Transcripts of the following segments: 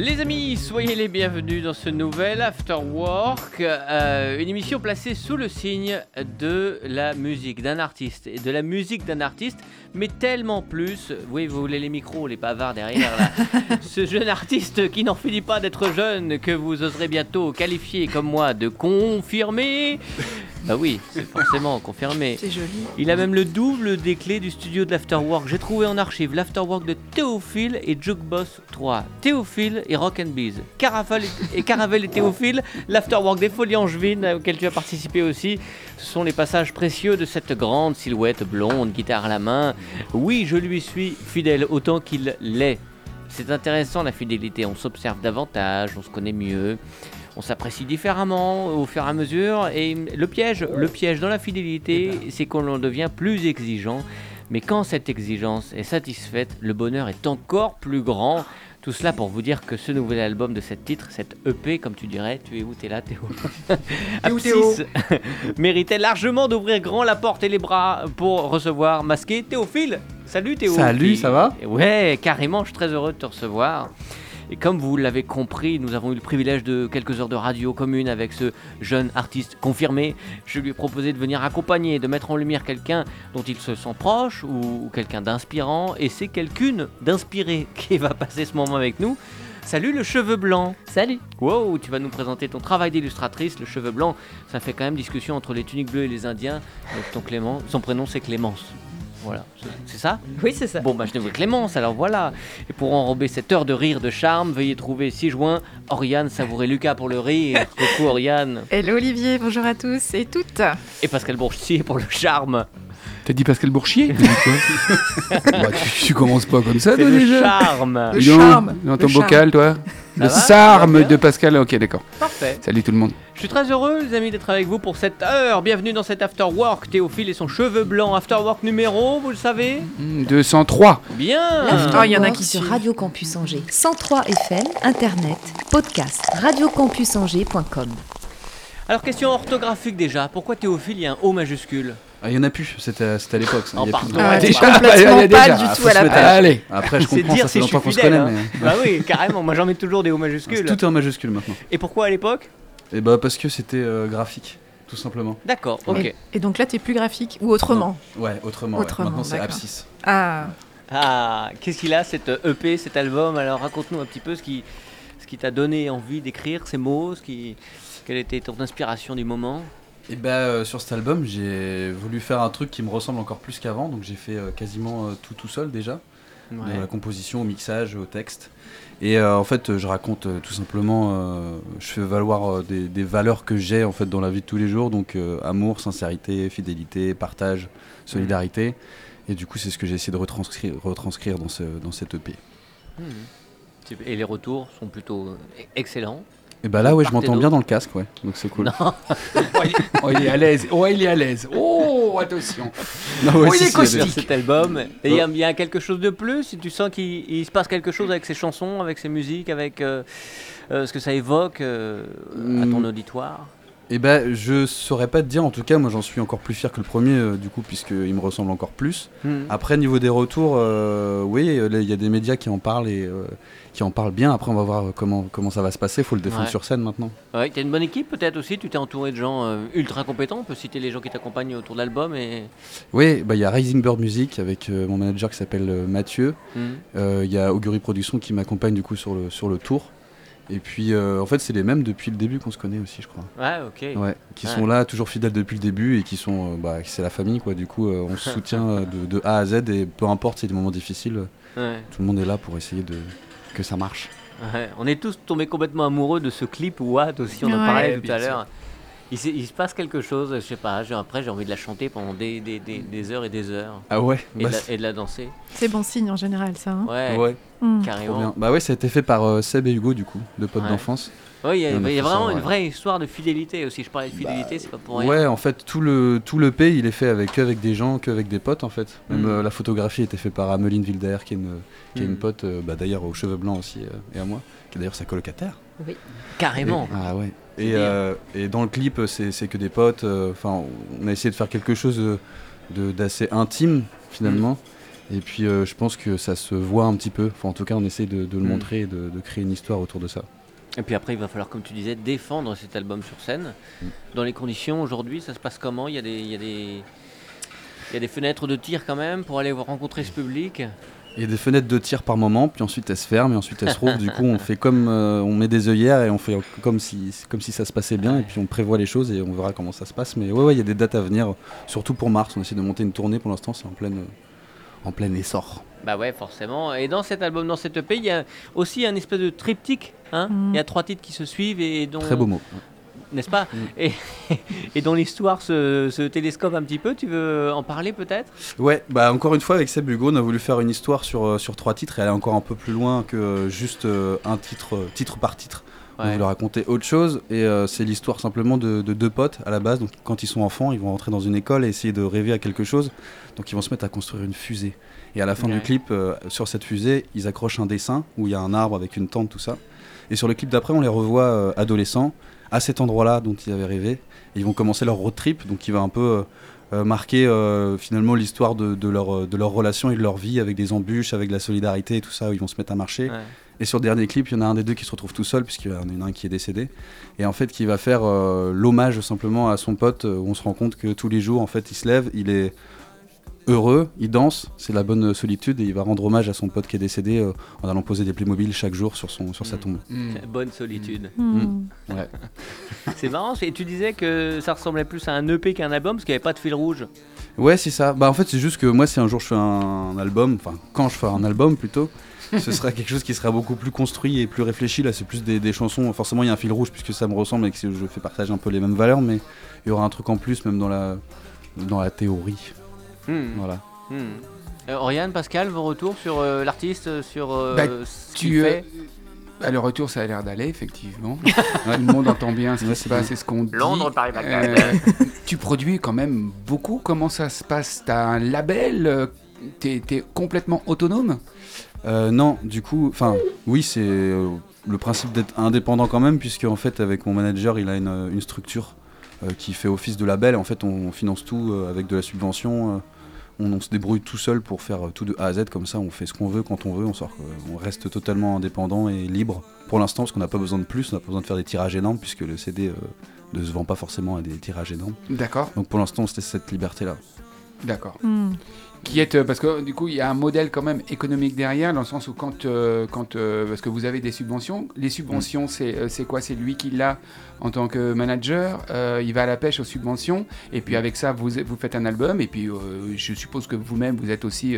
Les amis, soyez les bienvenus dans ce nouvel After Work, euh, une émission placée sous le signe de la musique d'un artiste et de la musique d'un artiste, mais tellement plus. Oui, vous voulez les micros, les bavards derrière là. Ce jeune artiste qui n'en finit pas d'être jeune, que vous oserez bientôt qualifier comme moi de confirmé. Bah oui, c'est forcément confirmé. C'est joli. Il a même le double des clés du studio de l'Afterwork. J'ai trouvé en archive l'Afterwork de Théophile et Jukeboss 3. Théophile et Rock and Bees. Caravel et, et Caravel et Théophile, l'Afterwork des Folies Angevines auquel tu as participé aussi. Ce sont les passages précieux de cette grande silhouette blonde, guitare à la main. Oui, je lui suis fidèle autant qu'il l'est. C'est intéressant la fidélité, on s'observe davantage, on se connaît mieux on s'apprécie différemment au fur et à mesure. Et le piège, le piège dans la fidélité, c'est qu'on en devient plus exigeant. Mais quand cette exigence est satisfaite, le bonheur est encore plus grand. Tout cela pour vous dire que ce nouvel album de cette titre, cette EP, comme tu dirais, tu es où? T'es là, Théo? Abscisse méritait largement d'ouvrir grand la porte et les bras pour recevoir masqué Théophile. Salut Théo. Salut, Qui- ça va? Ouais, carrément, je suis très heureux de te recevoir. Et comme vous l'avez compris, nous avons eu le privilège de quelques heures de radio commune avec ce jeune artiste confirmé. Je lui ai proposé de venir accompagner, de mettre en lumière quelqu'un dont il se sent proche ou, ou quelqu'un d'inspirant. Et c'est quelqu'une d'inspiré qui va passer ce moment avec nous. Salut le cheveu blanc. Salut. Wow, tu vas nous présenter ton travail d'illustratrice, le cheveu blanc. Ça fait quand même discussion entre les tuniques bleues et les Indiens. Donc ton Clément, son prénom c'est Clémence. Voilà, c'est- ça? Oui, c'est ça. Bon, bah, je veux Clémence, alors voilà. Et pour enrober cette heure de rire de charme, veuillez trouver 6 juin Oriane Savouré Lucas pour le rire. Coucou Oriane. Hello Olivier, bonjour à tous et toutes. Et Pascal Bourchier pour le charme. T'as dit Pascal Bourchier Bah, tu, tu commences pas comme ça, toi, le déjà charme. Le charme, Dans ton charme. bocal, toi Le va de Pascal. Ok, d'accord. Parfait. Salut tout le monde. Je suis très heureux, les amis, d'être avec vous pour cette heure. Bienvenue dans cet After Work. Théophile et son cheveu blanc. After Work numéro, vous le savez Hmm, 203. Bien. Ah, il y en a qui sur suivent. Radio Campus Angers. 103 FM, Internet, podcast, radiocampusangers.com. Alors, question orthographique déjà. Pourquoi Théophile, il y a un O majuscule? Ah, il y en a plus, c'était à l'époque. ça, Oh, il y a plus de-. Ah, déjà. complètement pas du Ah, tout à la page. Allez. Après, je C'est comprends, dire ça fait longtemps qu'on se fidèle. connaît, hein. mais Bah oui, carrément. Moi, j'en mets toujours des O majuscules. tout est en majuscule maintenant. Et pourquoi à l'époque Et bah, parce que c'était euh, graphique, tout simplement. D'accord, ok. Et, et donc là, t'es plus graphique ou autrement Ouais, autrement. ouais. Autrement, Maintenant, c'est abscisse. Ah, Ah, qu'est-ce qu'il a cette EP, cet album? Alors raconte-nous un petit peu ce qui, ce qui t'a donné envie d'écrire ces mots, ce qui, quelle était ton inspiration du moment? Et euh, sur cet album, j'ai voulu faire un truc qui me ressemble encore plus qu'avant, donc j'ai fait euh, quasiment euh, tout tout seul déjà, de la composition au mixage, au texte. Et en fait, je raconte tout simplement, je fais valoir des, des valeurs que j'ai en fait dans la vie de tous les jours, donc amour, sincérité, fidélité, partage, solidarité. Et du coup, c'est ce que j'ai essayé de retranscrire, retranscrire dans, ce, dans cette EP. Mhm. Et les retours sont plutôt excellents. Et bah là, ouais, je m'entends bien dans le casque, ouais. Donc c'est cool. Non, Oh, il- oh, il est à l'aise. Oh, il est à l'aise. Oh, attention. Non, ouais, Oh, il est caustique. cet album. Et il y, a- il y a quelque chose de plus Si tu sens qu'il il se passe quelque chose avec ses chansons, avec ses musiques, avec euh, euh, ce que ça évoque euh, à ton Mm. auditoire? Et ben, je saurais pas te dire. En tout cas, moi, j'en suis encore plus fier que le premier, euh, du coup, puisqu'il me ressemble encore plus. Mhm. Après, niveau des retours, euh, oui, euh, il y a des médias qui en parlent et euh, qui en parlent bien. Après, on va voir comment comment ça va se passer. Faut le défendre Ouais. sur scène maintenant. Ouais, tu as une bonne équipe peut-être aussi, tu t'es entouré de gens ultra compétents, on peut citer les gens qui t'accompagnent autour de l'album et... Oui, bah, il y a Rising Bird Music avec mon manager qui s'appelle Mathieu. Euh, Il y a Augury Productions qui m'accompagne du coup sur le sur le tour. Et puis, euh, en fait, c'est les mêmes depuis le début qu'on se connaît aussi, je crois. Ouais, ok. Ouais, qui Ouais. sont là, toujours fidèles depuis le début et qui sont, euh, bah, c'est la famille quoi. Du coup, euh, on se soutient de, de A à Z et peu importe, c'est des moments difficiles, Ouais. tout le monde est là pour essayer de que ça marche. Ouais, on est tous tombés complètement amoureux de ce clip Watt aussi, on en parlait tout à l'heure. Il, se passe quelque chose, je sais pas, après j'ai envie de la chanter pendant des, des, des, des heures et des heures Ah ouais. et, bah, de, la, et de la danser. c'est bon signe en général ça. hein. Ouais. ouais. Mm. Trop carrément. bien. Bah ouais, ça a été fait par euh, Seb et Hugo, du coup, deux potes Ouais. d'enfance. Ouais, il y a, y vraiment ouais. une vraie histoire de fidélité aussi. Je parlais de fidélité, c'est pas pour rien. Ouais, en fait, tout le, tout le P, il est fait avec, que avec des gens, que avec des potes, en fait. Même Mm. euh, la photographie était faite par Ameline Wilder, qui est une, qui est une pote, euh, bah, d'ailleurs, aux cheveux blancs aussi, euh, et à moi, qui est d'ailleurs sa colocataire. Carrément. Ah ouais. Et, euh, et dans le clip, c'est c'est que des potes. euh, Enfin, on a essayé de faire quelque chose de- de- d'assez intime finalement. Et puis, euh, je pense que ça se voit un petit peu. Enfin, en tout cas, on essaie de, de le Mm. montrer et de, de créer une histoire autour de ça. Et puis après, il va falloir, comme tu disais, défendre cet album sur scène. Mm. Dans les conditions aujourd'hui, ça se passe comment? Il y a des. Il y a des... Il y a des fenêtres de tir quand même pour aller rencontrer ce public? Il y a des fenêtres de tir par moment, puis ensuite elles se ferment et ensuite elles se rouvrent. du coup, on fait comme euh, on met des œillères et on fait comme si, comme si ça se passait bien. Et puis on prévoit les choses et on verra comment ça se passe. Mais ouais, ouais, il y a des dates à venir, surtout pour mars. On essaie de monter une tournée. Pour l'instant, c'est en pleine, en plein essor. Bah ouais, forcément. Et dans cet album, dans cette EP, il y a aussi un espèce de triptyque. Hein Mm. Il y a trois titres qui se suivent et dont. Très beau mot. N'est-ce pas Mm. et, et dont l'histoire se, se télescope un petit peu. Tu veux en parler peut-être? Ouais, bah encore une fois avec Seb Hugo, on a voulu faire une histoire sur, euh, sur trois titres et aller encore un peu plus loin que juste euh, un titre, euh, titre par titre. On Ouais. voulait raconter autre chose et euh, c'est l'histoire simplement de, de deux potes à la base. Donc quand ils sont enfants, ils vont rentrer dans une école et essayer de rêver à quelque chose. Donc ils vont se mettre à construire une fusée. Et à la fin Ouais. du clip, euh, sur cette fusée, ils accrochent un dessin où il y a un arbre avec une tente, tout ça. Et sur le clip d'après, on les revoit euh, adolescents à cet endroit-là dont ils avaient rêvé. Et ils vont commencer leur road trip, donc il va un peu euh, euh, marquer euh, finalement l'histoire de, de leur, de leur relation et de leur vie avec des embûches, avec de la solidarité et tout ça, où ils vont se mettre à marcher. Ouais. Et sur le dernier clip, il y en a un des deux qui se retrouve tout seul, puisqu'il y en a un qui est décédé. Et en fait, qui va faire euh, l'hommage simplement à son pote, où on se rend compte que tous les jours, en fait, il se lève, il est heureux, il danse, c'est la bonne solitude, et il va rendre hommage à son pote qui est décédé euh, en allant poser des Playmobil chaque jour sur, son, sur sa Mm. tombe. Mm. Bonne solitude. Mm. Ouais. C'est marrant. Et tu disais que ça ressemblait plus à un EP qu'un album parce qu'il n'y avait pas de fil rouge. Ouais, c'est ça. Bah, en fait, c'est juste que moi, si un jour je fais un, album, enfin, quand je fais un album plutôt, ce sera quelque chose qui sera beaucoup plus construit et plus réfléchi. Là, c'est plus des, des chansons. Forcément, il y a un fil rouge puisque ça me ressemble et que je fais partager un peu les mêmes valeurs, mais il y aura un truc en plus, même dans la, dans la théorie. Hmm. Voilà. Hmm. Euh, Oriane, Pascal, vos retours sur euh, l'artiste, sur euh, Bah, ce qu'il Tu, euh, fait bah, le retour, ça a l'air d'aller, effectivement. Tout le monde entend bien ce qui se c'est passe et ce qu'on dit. Londres, Paris, Bagdad. Euh, tu produis quand même beaucoup. Comment ça se passe? T'as un label? T'es es complètement autonome? Euh, non, du coup, enfin, oui, c'est euh, le principe d'être indépendant quand même, puisque en fait, avec mon manager, il a une, une structure euh, qui fait office de label. En fait, on finance tout euh, avec de la subvention. On, on se débrouille tout seul pour faire euh, tout de A à Z, comme ça, on fait ce qu'on veut quand on veut. On, sort, euh, on reste totalement indépendant et libre pour l'instant, parce qu'on n'a pas besoin de plus, on n'a pas besoin de faire des tirages énormes, puisque le CD euh, ne se vend pas forcément à des tirages énormes. D'accord, Donc pour l'instant, c'était cette liberté-là. d'accord. Mm. Qui est euh, parce que du coup il y a un modèle quand même économique derrière dans le sens où quand euh, quand euh, parce que vous avez des subventions les subventions c'est euh, c'est quoi? C'est lui qui l'a en tant que manager euh, il va à la pêche aux subventions et puis avec ça vous vous faites un album et puis je suppose que vous-même vous êtes aussi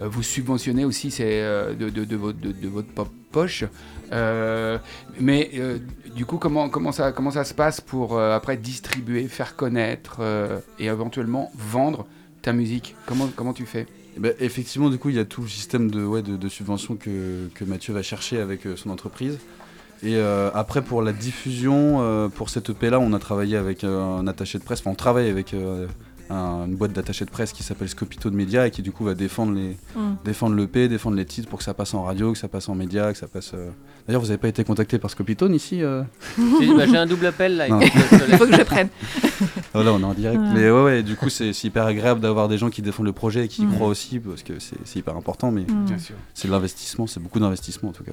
vous subventionnez aussi c'est de, de, de votre de, votre po- poche. Euh, mais euh, du coup comment comment ça comment ça se passe pour euh, après distribuer faire connaître et éventuellement vendre ta musique Comment, comment tu fais? Eh ben, effectivement, du coup, il y a tout le système de, ouais, de, que, que Mathieu va chercher avec euh, son entreprise. Et euh, après, pour la diffusion, euh, pour cette EP-là, on a travaillé avec un attaché de presse, enfin, on travaille avec un- une boîte d'attaché de presse qui s'appelle Scopito de Média et qui, du coup, va défendre les, Mm. défendre l'EP, défendre les titres pour que ça passe en radio, que ça passe en média, que ça passe. euh, D'ailleurs, vous n'avez pas été contacté par Scopito ici euh J'ai bah, j'ai un double appel là. Il faut que je prenne. Ah, Là, on est en direct. Ouais. Mais ouais, ouais, du coup, c'est hyper agréable d'avoir des gens qui défendent le projet et qui y Mm. croient aussi, parce que c'est c'est hyper important, mais Mm. c'est de l'investissement, c'est beaucoup d'investissement en tout cas.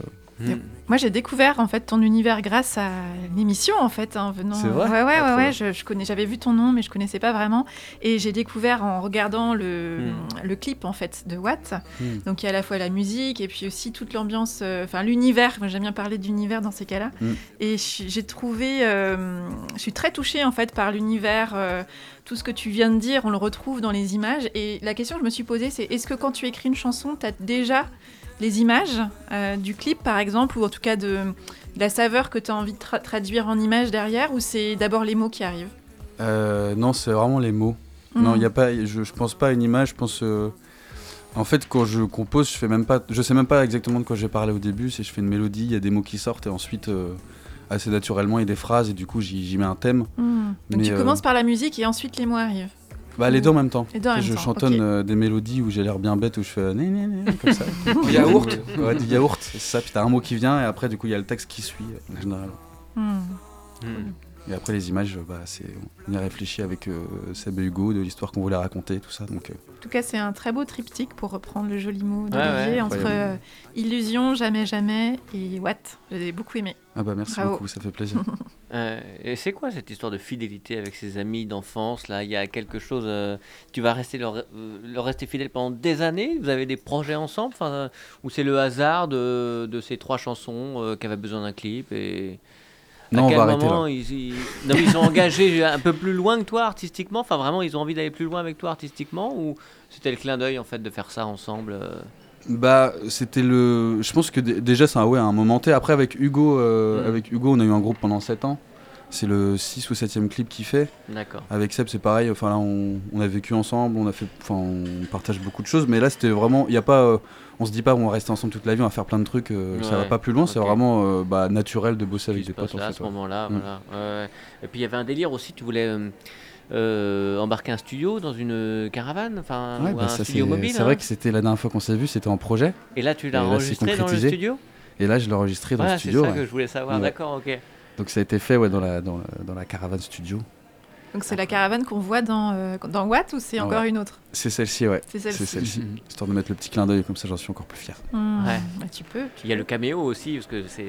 Moi, j'ai découvert en fait ton univers grâce à l'émission en fait, en venant. C'est vrai Ouais, ouais, Ah, ouais, ouais. Je, je connais, j'avais vu ton nom, mais je connaissais pas vraiment. Et j'ai découvert en regardant le, Hmm. le clip en fait de Watt. Hmm. Donc il y a à la fois la musique et puis aussi toute l'ambiance, euh, enfin l'univers. Moi, j'aime bien parler d'univers dans ces cas-là. Hmm. Et j'ai trouvé, euh, je suis très touchée en fait par l'univers. euh, tout ce que tu viens de dire, on le retrouve dans les images. Et la question que je me suis posée, c'est est-ce que quand tu écris une chanson, tu as déjà les images euh, du clip, par exemple, ou en tout cas de, de la saveur que tu as envie de tra- traduire en images derrière, ou c'est d'abord les mots qui arrivent? Euh, non, c'est vraiment les mots. Non, Mm. il y a pas, je, je pense pas à une image, je pense. euh, En fait, quand je compose, je fais même pas, je sais même pas exactement de quoi je vais parler au début. Si je fais une mélodie, il y a des mots qui sortent et ensuite, euh, assez naturellement, il y a des phrases et du coup, j'y mets un thème. Donc Mais, tu euh, commences par la musique et ensuite les mots arrivent. Bah, les deux en même temps. Les deux en même je temps, chantonne ok. euh, des mélodies où j'ai l'air bien bête, où je fais euh, né, né, né, comme ça. Du yaourt Ouais, du yaourt, c'est ça. Puis t'as un mot qui vient et après, du coup, il y a le texte qui suit euh, en général. Et après, les images, bah, c'est, on y a réfléchi avec euh, Seb et Hugo de l'histoire qu'on voulait raconter, tout ça. Donc, euh, En tout cas, c'est un très beau triptyque pour reprendre le joli mot d'Olivier ouais, entre euh, illusion, jamais, jamais et what? J'ai beaucoup aimé. ah bah merci Bravo. beaucoup, ça fait plaisir. Euh, et c'est quoi cette histoire de fidélité avec ses amis d'enfance Là, il y a quelque chose. euh, tu vas rester leur, euh, leur rester fidèle pendant des années? Vous avez des projets ensemble? Euh, Ou c'est le hasard de, de ces trois chansons euh, qui avaient besoin d'un clip et Non, à on quel arrêter moment là. ils, ils- non, mais ils sont engagés un peu plus loin que toi artistiquement? Enfin, vraiment, ils ont envie d'aller plus loin avec toi artistiquement? Ou c'était le clin d'œil en fait de faire ça ensemble euh? Bah, c'était le. Je pense que dé- déjà, c'est un, ouais, un moment T. Après, avec Hugo, euh, Mhm. avec Hugo, on a eu un groupe pendant 7 ans. C'est le 6 ou 7ème clip qu'il fait. D'accord. Avec Seb, c'est pareil. Enfin, là, on, on a vécu ensemble, on a fait. Enfin, on partage beaucoup de choses. Mais là, c'était vraiment. Il y a pas. euh, on se dit pas, on va rester ensemble toute la vie, on va faire plein de trucs. euh, Ça va Ouais, pas plus loin. C'est vraiment euh, bah, naturel de bosser avec des potes. en à ce ouais. moment-là. Mm. Voilà. Ouais, ouais. Et puis il y avait un délire aussi, tu voulais euh, embarquer un studio dans une caravane, enfin Ouais, ou bah, un ça, studio c'est mobile. c'est hein. vrai que c'était la dernière fois qu'on s'est vu, c'était en projet. Et là tu l'as là, c'est enregistré dans le studio? Et là, je l'ai enregistré dans Ouais, le c'est studio. ça ouais. que je voulais savoir. Ouais. D'accord, ok. Donc ça a été fait ouais, dans, la, dans, la- dans la caravane studio. Donc c'est la caravane qu'on voit dans, euh, dans Watt ou c'est encore ouais. une autre? C'est celle-ci, ouais. C'est celle-ci. C'est celle-ci. Mhm. Histoire de mettre le petit clin d'œil, comme ça j'en suis encore plus fier. Hmm, Ouais. bah, tu peux. Il y a le caméo aussi, parce que c'est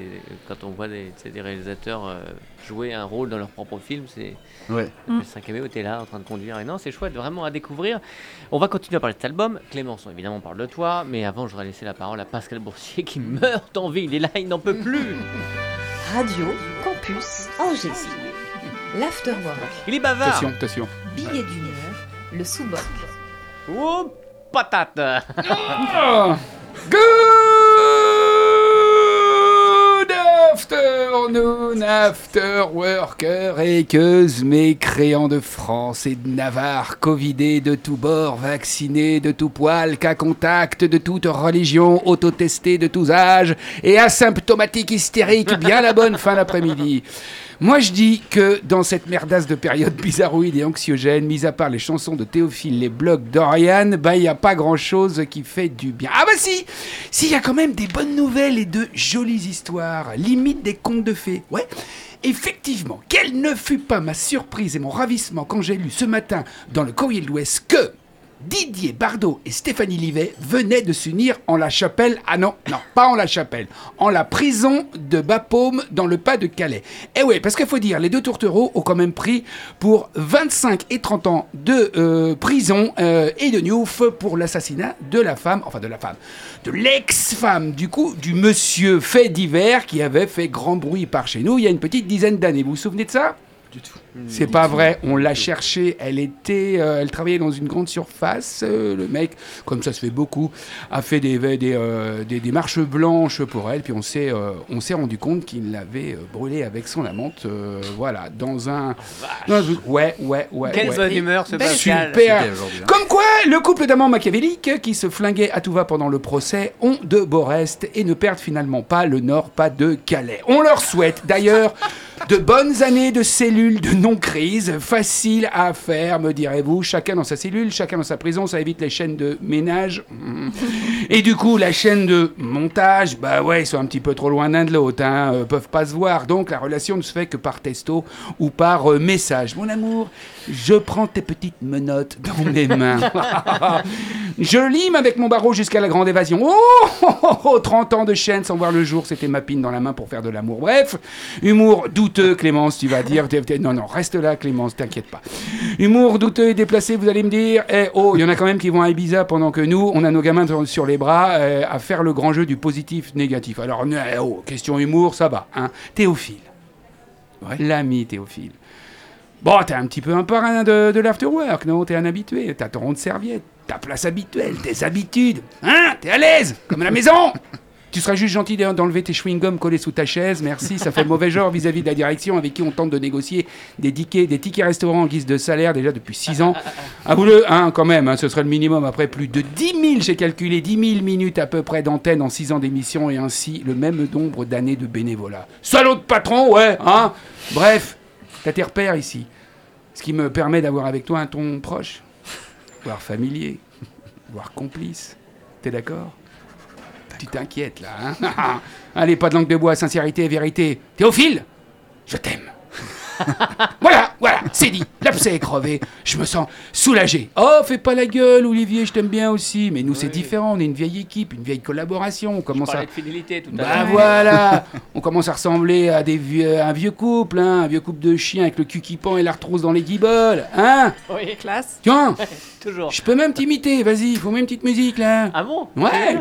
quand on voit des, des réalisateurs euh, jouer un rôle dans leur propre film, c'est Ouais. Mm. c'est un caméo, t'es là en train de conduire. Et non, c'est chouette, vraiment à découvrir. On va continuer à parler de cet album. Clémenceau, évidemment, on parle de toi, mais avant, je voudrais laisser la parole à Pascal Boursier qui meurt d'envie. Il est là, il n'en peut plus. Radio Campus Angers. L'Afterwork. Il est bavard. Attention, attention. Billet d'humeur. Le sous-boc. Oh, patate Ah Good afternoon, after worker et queues mécréants de France et de Navarre, covidés de tous bords, vaccinés de tout poil, cas contact de toute religion, autotestés de tous âges et asymptomatiques hystériques, bien la bonne fin d'après-midi. Moi, je dis que dans cette merdasse de période bizarroïde et anxiogène, mis à part les chansons de Théophile, les blogs d'Oriane, bah, il n'y a pas grand-chose qui fait du bien. Ah bah si Si, il y a quand même des bonnes nouvelles et de jolies histoires, limite des contes de fées. Ouais Effectivement, quelle ne fut pas ma surprise et mon ravissement quand j'ai lu ce matin dans le Courrier de l'Ouest que Didier Bardot et Stéphanie Livet venaient de s'unir en la chapelle. Ah non, non, pas en la chapelle, en la prison de Bapaume dans le pas de Calais. Eh ouais, parce qu'il faut dire, les deux tourtereaux ont quand même pris pour 25 et 30 ans de euh, prison euh, et de Newf pour l'assassinat de la femme, enfin de la femme, de l'ex-femme, du coup, du monsieur fait divers qui avait fait grand bruit par chez nous il y a une petite dizaine d'années. Vous vous souvenez de ça? Du tout. c'est pas vrai, on l'a cherchée, elle était, euh, elle travaillait dans une grande surface, euh, le mec, comme ça se fait beaucoup, a fait des, des, euh, des, des marches blanches pour elle, puis on s'est euh, on s'est rendu compte qu'il l'avait euh, brûlée avec son amante, euh, voilà, dans un... dans un truc- ouais, ouais, ouais. Quelle ouais. bonne humeur ce Pascal. Super. Hein. Comme quoi, le couple d'amants machiavéliques qui se flinguaient à tout va pendant le procès ont de beaux restes et ne perdent finalement pas le nord, pas de Calais. On leur souhaite d'ailleurs de bonnes années de cellules de non-crise, faciles à faire, me direz-vous, chacun dans sa cellule, chacun dans sa prison, ça évite les chaînes de ménage. Et du coup, la chaîne de montage, bah ouais, ils sont un petit peu trop loin l'un de l'autre, hein, euh, peuvent pas se voir, donc la relation ne se fait que par texto ou par euh, message. Mon amour, je prends tes petites menottes dans mes mains. je lime avec mon barreau jusqu'à la grande évasion. Oh, oh, oh, oh, 30 ans de chaîne sans voir le jour, c'était ma pine dans la main pour faire de l'amour. Bref, humour douteux, Clémence, tu vas dire. Non, non, reste là, Clémence, t'inquiète pas. Humour douteux et déplacé, vous allez me dire. Eh, oh, il y en a quand même qui vont à Ibiza pendant que nous, on a nos gamins sur- sur les bras euh, à faire le grand jeu du positif-négatif. Alors, eh, oh, question humour, ça va. Hein. Théophile. Ouais. L'ami Théophile. Bon, t'es un petit peu un parrain de, de l'afterwork, non? T'es un habitué, t'as ton rond de serviette, ta place habituelle, tes habitudes. Hein T'es à l'aise, comme à la maison Tu seras juste gentil d'enlever tes chewing-gums collés sous ta chaise, merci, ça fait mauvais genre vis-à-vis de la direction avec qui on tente de négocier des tickets, des tickets restaurants en guise de salaire déjà depuis 6 ans. Avoue-le, hein, quand même, hein, ce serait le minimum après plus de 10 000, j'ai calculé, 10 000 minutes à peu près d'antenne en 6 ans d'émission et ainsi le même nombre d'années de bénévolat. Salaud de patron, ouais, hein Bref, t'as tes repères ici. Ce qui me permet d'avoir avec toi un ton proche, voire familier, voire complice. T'es d'accord? Tu t'inquiètes là, hein? Allez, pas de langue de bois, sincérité et vérité. Théophile, je t'aime. voilà, voilà, c'est dit. L'abcès est crevé. Je me sens soulagé. Oh, fais pas la gueule, Olivier, je t'aime bien aussi. Mais nous, c'est différent. On est une vieille équipe, une vieille collaboration. On commence à. de fidélité tout à Bah voilà On commence à ressembler à des vieux, un vieux couple, hein, un vieux couple de chiens avec le cul qui pend et l'arthrose dans les guibolles, hein Oui, Classe. Tiens, toujours. je peux même t'imiter, vas-y, faut même une petite musique là. Ah bon? Ouais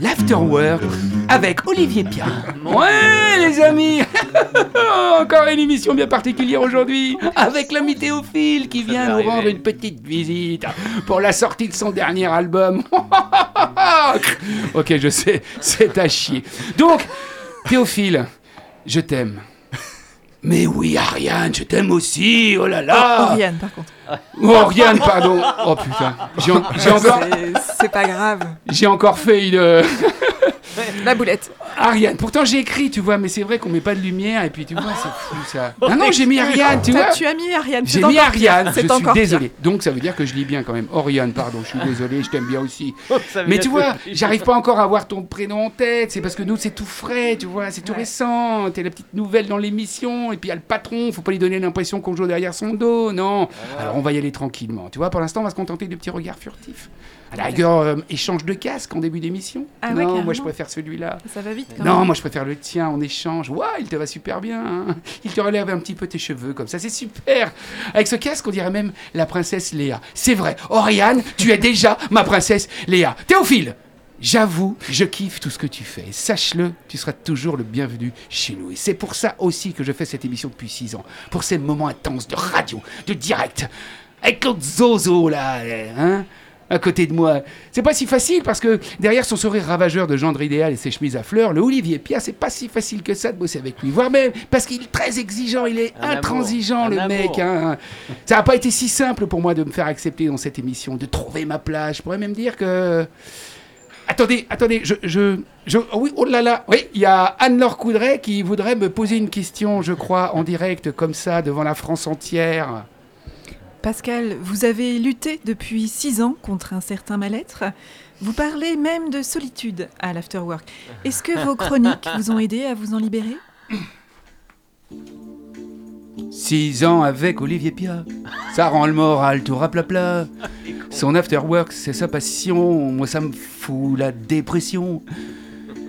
L'Afterwork avec Olivier Pia. Ouais, les amis Encore une émission bien particulière aujourd'hui avec l'ami Théophile qui vient nous arriver. rendre une petite visite pour la sortie de son dernier album. ok, je sais, c'est à chier. Donc, Théophile, je t'aime. Mais oui, Ariane, je t'aime aussi, oh là là Oriane, par contre. Oh, Ariane, pardon Oh putain, j'ai en- j'ai encore, C'est- C'est pas grave. j'ai encore fait une... La boulette. Ariane, pourtant j'ai écrit, tu vois, mais c'est vrai qu'on met pas de lumière et puis tu vois, c'est fou ça. Ah non, j'ai mis Ariane, tu vois. Tu as mis Ariane. J'ai mis. Ariane, je C'est suis désolé. Donc ça veut dire que je lis bien quand même. Oriane, pardon, je suis désolé, je t'aime bien aussi. Ça Mais tu vois, j'arrive pas encore à avoir ton prénom en tête. C'est parce que nous, c'est tout frais, tu vois, c'est tout récent. T'es la petite nouvelle dans l'émission. Et puis il y a le patron, faut pas lui donner l'impression qu'on joue derrière son dos, non. Alors on va y aller tranquillement. Tu vois, pour l'instant, on va se contenter de petits regards furtifs. À la rigueur, euh, échange de casque en début d'émission. Ah ouais, non, moi je préfère celui-là. Ça va vite quand Non, même. moi je préfère le tien en échange. Ouah, il te va super bien. hein. Il te relève un petit peu tes cheveux comme ça, c'est super. Avec ce casque, on dirait même la princesse Léa. C'est vrai, Oriane, tu es déjà ma princesse Léa. Théophile, j'avoue, je kiffe tout ce que tu fais. Sache-le, tu seras toujours le bienvenu chez nous. Et c'est pour ça aussi que je fais cette émission depuis six ans. Pour ces moments intenses de radio, de direct. Avec l'autre zozo là, hein à côté de moi. C'est pas si facile parce que derrière son sourire ravageur de gendre idéal et ses chemises à fleurs, le Olivier Pierre, c'est pas si facile que ça de bosser avec lui. Voire même parce qu'il est très exigeant, il est Un intransigeant amour, le mec. hein. Ça n'a pas été si simple pour moi de me faire accepter dans cette émission, de trouver ma place. Je pourrais même dire que. Attendez, attendez, je. je, je- oh oui, oh là là, oui, il y a Anne-Laure Coudray qui voudrait me poser une question, je crois, en direct, comme ça, devant la France entière. Pascal, vous avez lutté depuis six ans contre un certain mal-être. Vous parlez même de solitude à l'afterwork. Est-ce que vos chroniques vous ont aidé à vous en libérer? Six ans avec Olivier Pia. Ça rend le moral tout raplapla. Son afterwork, c'est sa passion. Moi, ça me fout la dépression.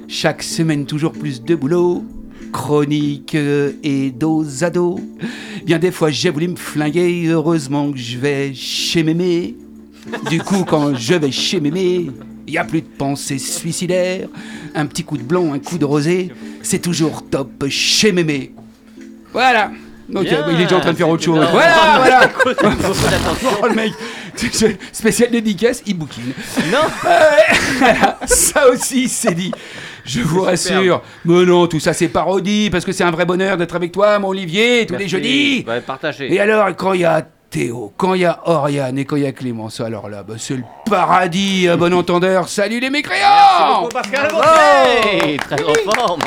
Chaque semaine, toujours plus de boulot. Chronique euh, et dos à dos. Bien des fois, j'ai voulu me flinguer. Heureusement que je vais chez mémé. Du coup, quand je vais chez mémé, il n'y a plus de pensée suicidaire. Un petit coup de blanc, un coup de rosé. C'est toujours top chez mémé. Voilà. Donc, Bien, euh, il est déjà en train de faire autre chose. Voilà, voilà. Oh, le mec, spécial dédicace, bouquine. Non, Voilà, ça aussi, c'est dit. Je vous rassure. Mais non, tout ça, c'est parodie, parce que c'est un vrai bonheur d'être avec toi, mon Olivier, tous les jeudis. Bah, partagez. Et alors, quand il y a Théo, quand il y a Oriane et quand il y a Clémence, alors là, bah, c'est le paradis, à bon entendeur. Salut les mécréants Beaucoup, Pascal. Très en forme.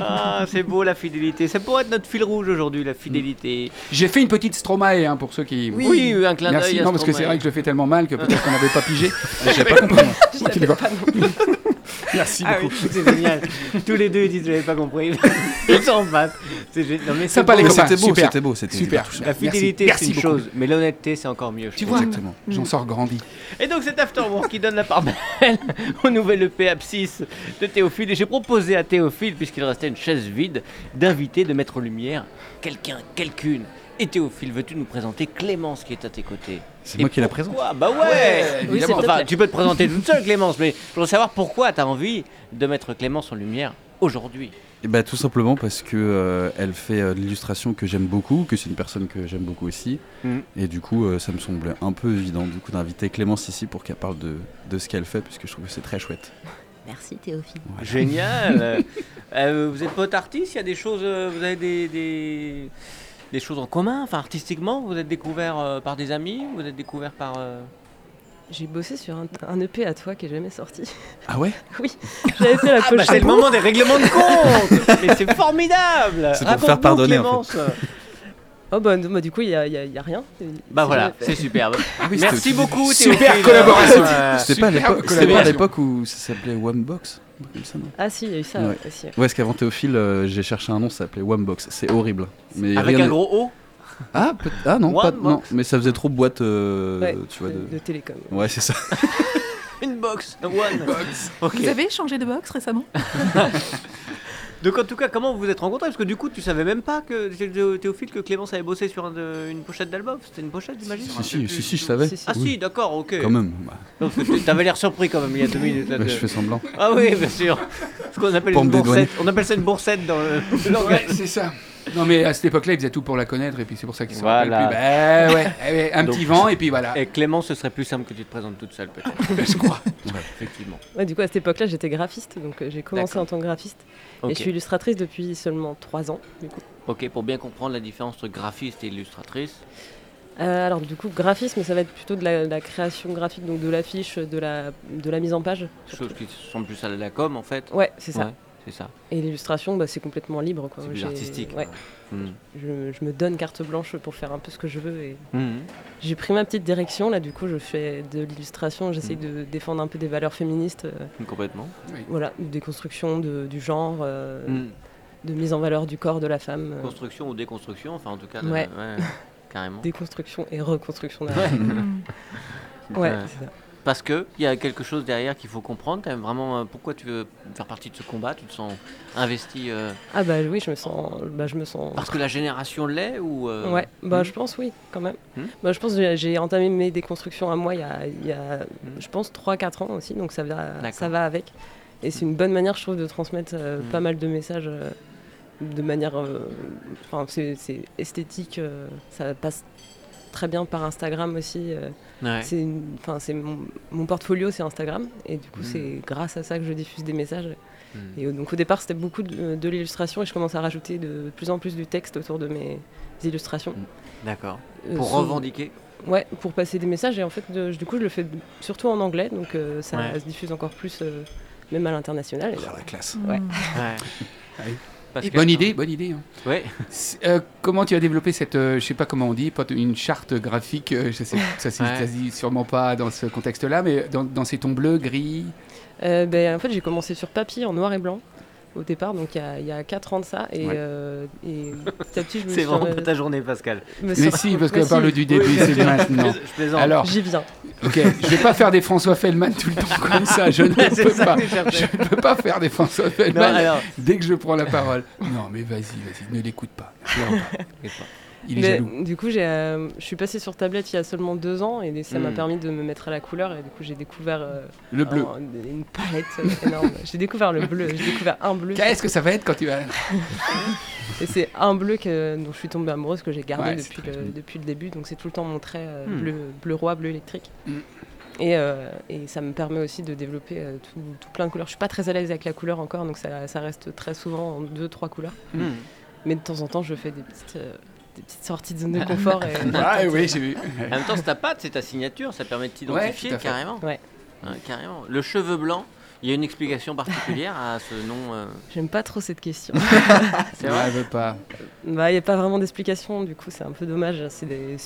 Ah, c'est beau la fidélité. Ça pourrait être notre fil rouge aujourd'hui, la fidélité. J'ai fait une petite Stromae, hein, pour ceux qui... Oui, un clin Merci, d'œil. à non, parce que c'est vrai que je le fais tellement mal que peut-être qu'on n'avait pas pigé. J'ai pas compris. Merci Ah beaucoup. oui, c'est génial. Tous les deux ils disent j'avais pas compris. Ils s'en battent. C'est génial. Non, mais c'est Sympa, beau. les C'était beau, c'était beau, c'était Super. La fidélité c'est une beaucoup. chose, mais l'honnêteté c'est encore mieux. je Tu vois, Exactement. j'en sors grandi. Et donc cet afterwork qui donne la part belle au nouvel EP Abscisse de Théophile. Et j'ai proposé à Théophile, puisqu'il restait une chaise vide, d'inviter, de mettre en lumière quelqu'un, quelqu'une. Et Théophile, veux-tu nous présenter Clémence qui est à tes côtés? C'est moi qui la présente. Bah ouais, évidemment. enfin, Tu peux te présenter toute seule Clémence, mais je voudrais savoir pourquoi tu as envie de mettre Clémence en lumière aujourd'hui. Et bah, tout simplement parce que euh, elle fait euh, de l'illustration que j'aime beaucoup, que c'est une personne que j'aime beaucoup aussi. Mhm. Et du coup, euh, ça me semblait un peu évident du coup d'inviter Clémence ici pour qu'elle parle de, de ce qu'elle fait, puisque je trouve que c'est très chouette. Merci Théophile. Génial. Euh, vous êtes pote artiste Il y a des choses, euh, vous avez des, des, des choses en commun, enfin artistiquement. Vous êtes découvert euh, par des amis, vous êtes découvert par. euh, J'ai bossé sur un, un EP à toi qui est jamais sorti. Ah ouais? Oui, j'avais fait la Ah bah pochette. c'est le moment des règlements de compte Mais c'est formidable C'est pour faire pardonner, en Clémence. Oh bah, non, bah, du coup, il y a, il y a- il y a rien. Bah C'est voilà, jamais fait. c'est superbe. Ah oui, Merci beaucoup Super collaboration. C'était pas à Superbe l'époque- c'était pas à collaboration. l'époque où ça s'appelait One-Box un truc comme ça, non Ah si, il y a eu ça Ouais. ouais, aussi. Ouais, parce qu'avant Théophile, euh, j'ai cherché un nom, ça s'appelait One-Box. C'est horrible. Mais Avec rien un gros O Ah, peut- ah non, pas... Non, Box. mais ça faisait trop boîte, euh, Ouais, tu vois. de, télécom. Ouais, c'est ça. Une box, un one. Ok. Vous avez changé de box récemment? Donc en tout cas, comment vous vous êtes rencontrés? Parce que du coup, tu savais même pas que Thé- Théophile que Clémence avait bossé sur un de- une pochette d'album? C'était une pochette, j'imagine? si, si, si, si, je savais. Ah Oui. si, d'accord, ok. Quand même. Bah, T'avais l'air surpris quand même il y a deux minutes. là, bah, de- je fais semblant. Ah oui, bien sûr. Ce qu'on appelle Pour une boursette. On appelle ça une boursette dans le le langage. Ouais, c'est ça. Non, mais à cette époque-là, il faisait tout pour la connaître, et puis c'est pour ça qu'il se Voilà. plus. Bah ouais, ouais, un Donc- petit vent, et puis voilà. Et Clément, ce serait plus simple que tu te présentes toute seule, peut-être. Je crois. Effectivement. Ouais, du coup, à cette époque-là, j'étais graphiste, donc euh, j'ai commencé D'accord. en tant que graphiste. Et je suis illustratrice depuis seulement 3 ans, du coup. Ok, pour bien comprendre la différence entre graphiste et illustratrice. Euh, alors, du coup, graphisme, ça va être plutôt de la, de la création graphique, donc de l'affiche, de la, de la mise en page. Chose qui ressemble plus à la com, en fait. Ouais, c'est ça. Ouais, c'est ça. Et l'illustration, bah, c'est complètement libre. quoi. C'est plus J'ai- artistique. Ouais, Hmm. je, je me donne carte blanche pour faire un peu ce que je veux. Et Mhm. j'ai pris ma petite direction, là, du coup, je fais de l'illustration, j'essaye Mm. de défendre un peu des valeurs féministes. euh, Complètement. voilà, des constructions de- du genre, euh, Mhm. de mise en valeur du corps de la femme. euh, Construction ou déconstruction, enfin en tout cas, Ouais. carrément. déconstruction et reconstruction derrière. Hmm. Ouais, Ouais. c'est ça. Parce que il y a quelque chose derrière qu'il faut comprendre. Vraiment euh, pourquoi tu veux faire partie de ce combat? Tu te sens investi euh, Ah bah oui, je me sens, bah, je me sens. parce que la génération l'est ou euh, Ouais, bah hmm? je pense oui, quand même. Hmm? Bah, je pense que j'ai- entamé mes déconstructions à moi il y a, il y a, Hmm. je pense, 3-4 ans aussi, donc ça va, ça va avec. Et c'est une bonne manière, je trouve, de transmettre euh, pas mal de messages de manière. Enfin, c'est esthétique, ça passe très bien par Instagram aussi. euh, Ouais. C'est une- enfin, c'est mon, mon portfolio, c'est Instagram, et du coup, Mm. c'est grâce à ça que je diffuse des messages. Hmm. Et donc au départ, c'était beaucoup de, de l'illustration, et je commence à rajouter de plus en plus du texte autour de mes illustrations. D'accord. Euh, Pour sous- revendiquer. Ouais, pour passer des messages, et en fait, de- du coup, je le fais surtout en anglais, donc euh, ça Ouais. se diffuse encore plus, euh, même à l'international. Oh, la classe. Ouais. Ouais. Ouais. Parce Et que- bonne idée, bonne idée. hein. Ouais. C'est- euh, comment tu as développé cette, euh, je sais pas comment on dit, une charte graphique, euh, je sais, ça se Ouais. sûrement pas dans ce contexte-là, mais dans, dans ces tons bleus, gris? Euh, ben, en fait, j'ai commencé sur papier en noir et blanc au départ, donc il y a- il y a 4 ans de ça, et, Ouais. euh, et petit à petit, je me C'est vraiment euh, pas ta journée, Pascal. Mais si, parce qu'elle si. parle du début, Oui, c'est maintenant. Je plaisante. Alors, J'y viens. ok, je vais pas faire des François Feldman tout le temps comme ça, je ne peux pas. je ne peux pas faire des François Non, alors. dès que je prends la parole. Non, mais vas-y, vas-y, ne l'écoute pas. Pas. Il est Mais, jaloux. du coup, j'ai, euh, je suis passée sur tablette il y a seulement deux ans et ça m'a Hmm. permis de me mettre à la couleur. Et du coup, j'ai découvert euh, Le bleu. un- une palette euh, énorme. j'ai découvert le bleu, j'ai découvert un bleu. Qu'est-ce que ça va être quand tu vas. Et c'est un bleu que, dont je suis tombée amoureuse, que j'ai gardé Ouais, depuis, le, depuis le début. Donc c'est tout le temps mon trait euh, Hmm. bleu, bleu roi, bleu électrique. Hmm. Et, euh, et ça me permet aussi de développer euh, tout, tout plein de couleurs. Je suis pas très à l'aise avec la couleur encore, donc ça, ça reste très souvent en deux, trois couleurs. Mais de temps en temps, je fais des petites, des petites sorties de zone de confort. Et, Ah oui, j'ai vu. En même temps, c'est ta patte, c'est ta signature, ça permet de t'identifier carrément. Ouais. Carrément. Le cheveu blanc, il y a une explication particulière à ce nom. euh, J'aime pas trop cette question. C'est vrai elle veut pas. Bah, il n'y a pas vraiment d'explication, du coup, c'est un peu dommage. C'était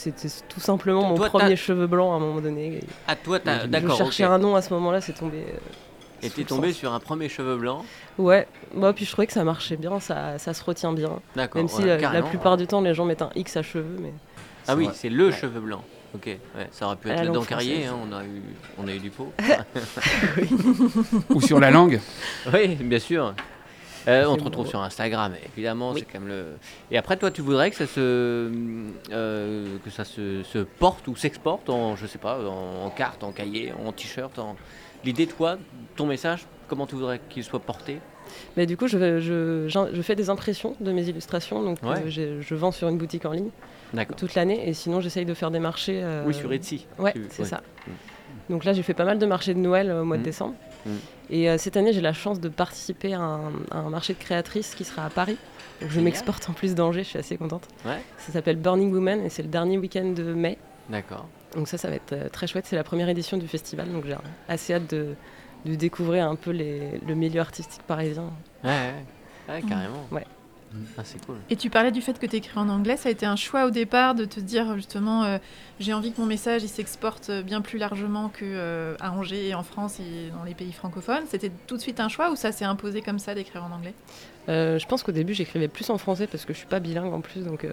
tout simplement mon Toi, premier cheveu blanc à un moment donné. Et Ah, toi, t'as- je d'accord. cherchais un nom à ce moment-là, c'est tombé. euh, Et t'es tombé sur un premier cheveu blanc. Ouais, bah, puis je trouvais que ça marchait bien, ça, ça se retient bien. D'accord. Même si ouais, euh, la plupart du temps, les gens mettent un X à cheveux, mais Ah oui, c'est le cheveu blanc. Ok, ouais, ça aurait pu être la dent carrier, hein, on, a eu, on a eu du pot. Ou sur la langue. oui, bien sûr. Euh, on te bon. retrouve sur Instagram, évidemment, Oui. c'est quand même le. Et après, toi, tu voudrais que ça se, euh, que ça se, se porte ou s'exporte en, je sais pas, en, en carte, en cahier, en t-shirt. En... L'idée, toi, ton message, comment tu voudrais qu'il soit porté? Mais du coup, je, je, je, fais des impressions de mes illustrations, donc euh, je vends sur une boutique en ligne toute l'année, et sinon j'essaye de faire des marchés. Euh, oui, sur Etsy. Ouais, c'est ça. Mm. Donc là, j'ai fait pas mal de marchés de Noël au mois de mm. décembre. Mm. Et euh, cette année, j'ai la chance de participer à un, à un, marché de créatrices qui sera à Paris. Donc je m'exporte en plus d'Angers, je suis assez contente. Ça s'appelle Burning Woman et c'est le dernier week-end de mai. D'accord. Donc ça, ça va être très chouette. C'est la première édition du festival, donc j'ai assez hâte de, de découvrir un peu les, le milieu artistique parisien. Ouais, ouais. carrément. Ouais. Ah, c'est cool. Et tu parlais du fait que tu écris en anglais, ça a été un choix au départ de te dire justement euh, j'ai envie que mon message il s'exporte bien plus largement que euh, à Angers et en France et dans les pays francophones. C'était tout de suite un choix ou ça s'est imposé comme ça d'écrire en anglais? Euh, Je pense qu'au début j'écrivais plus en français parce que je suis pas bilingue en plus donc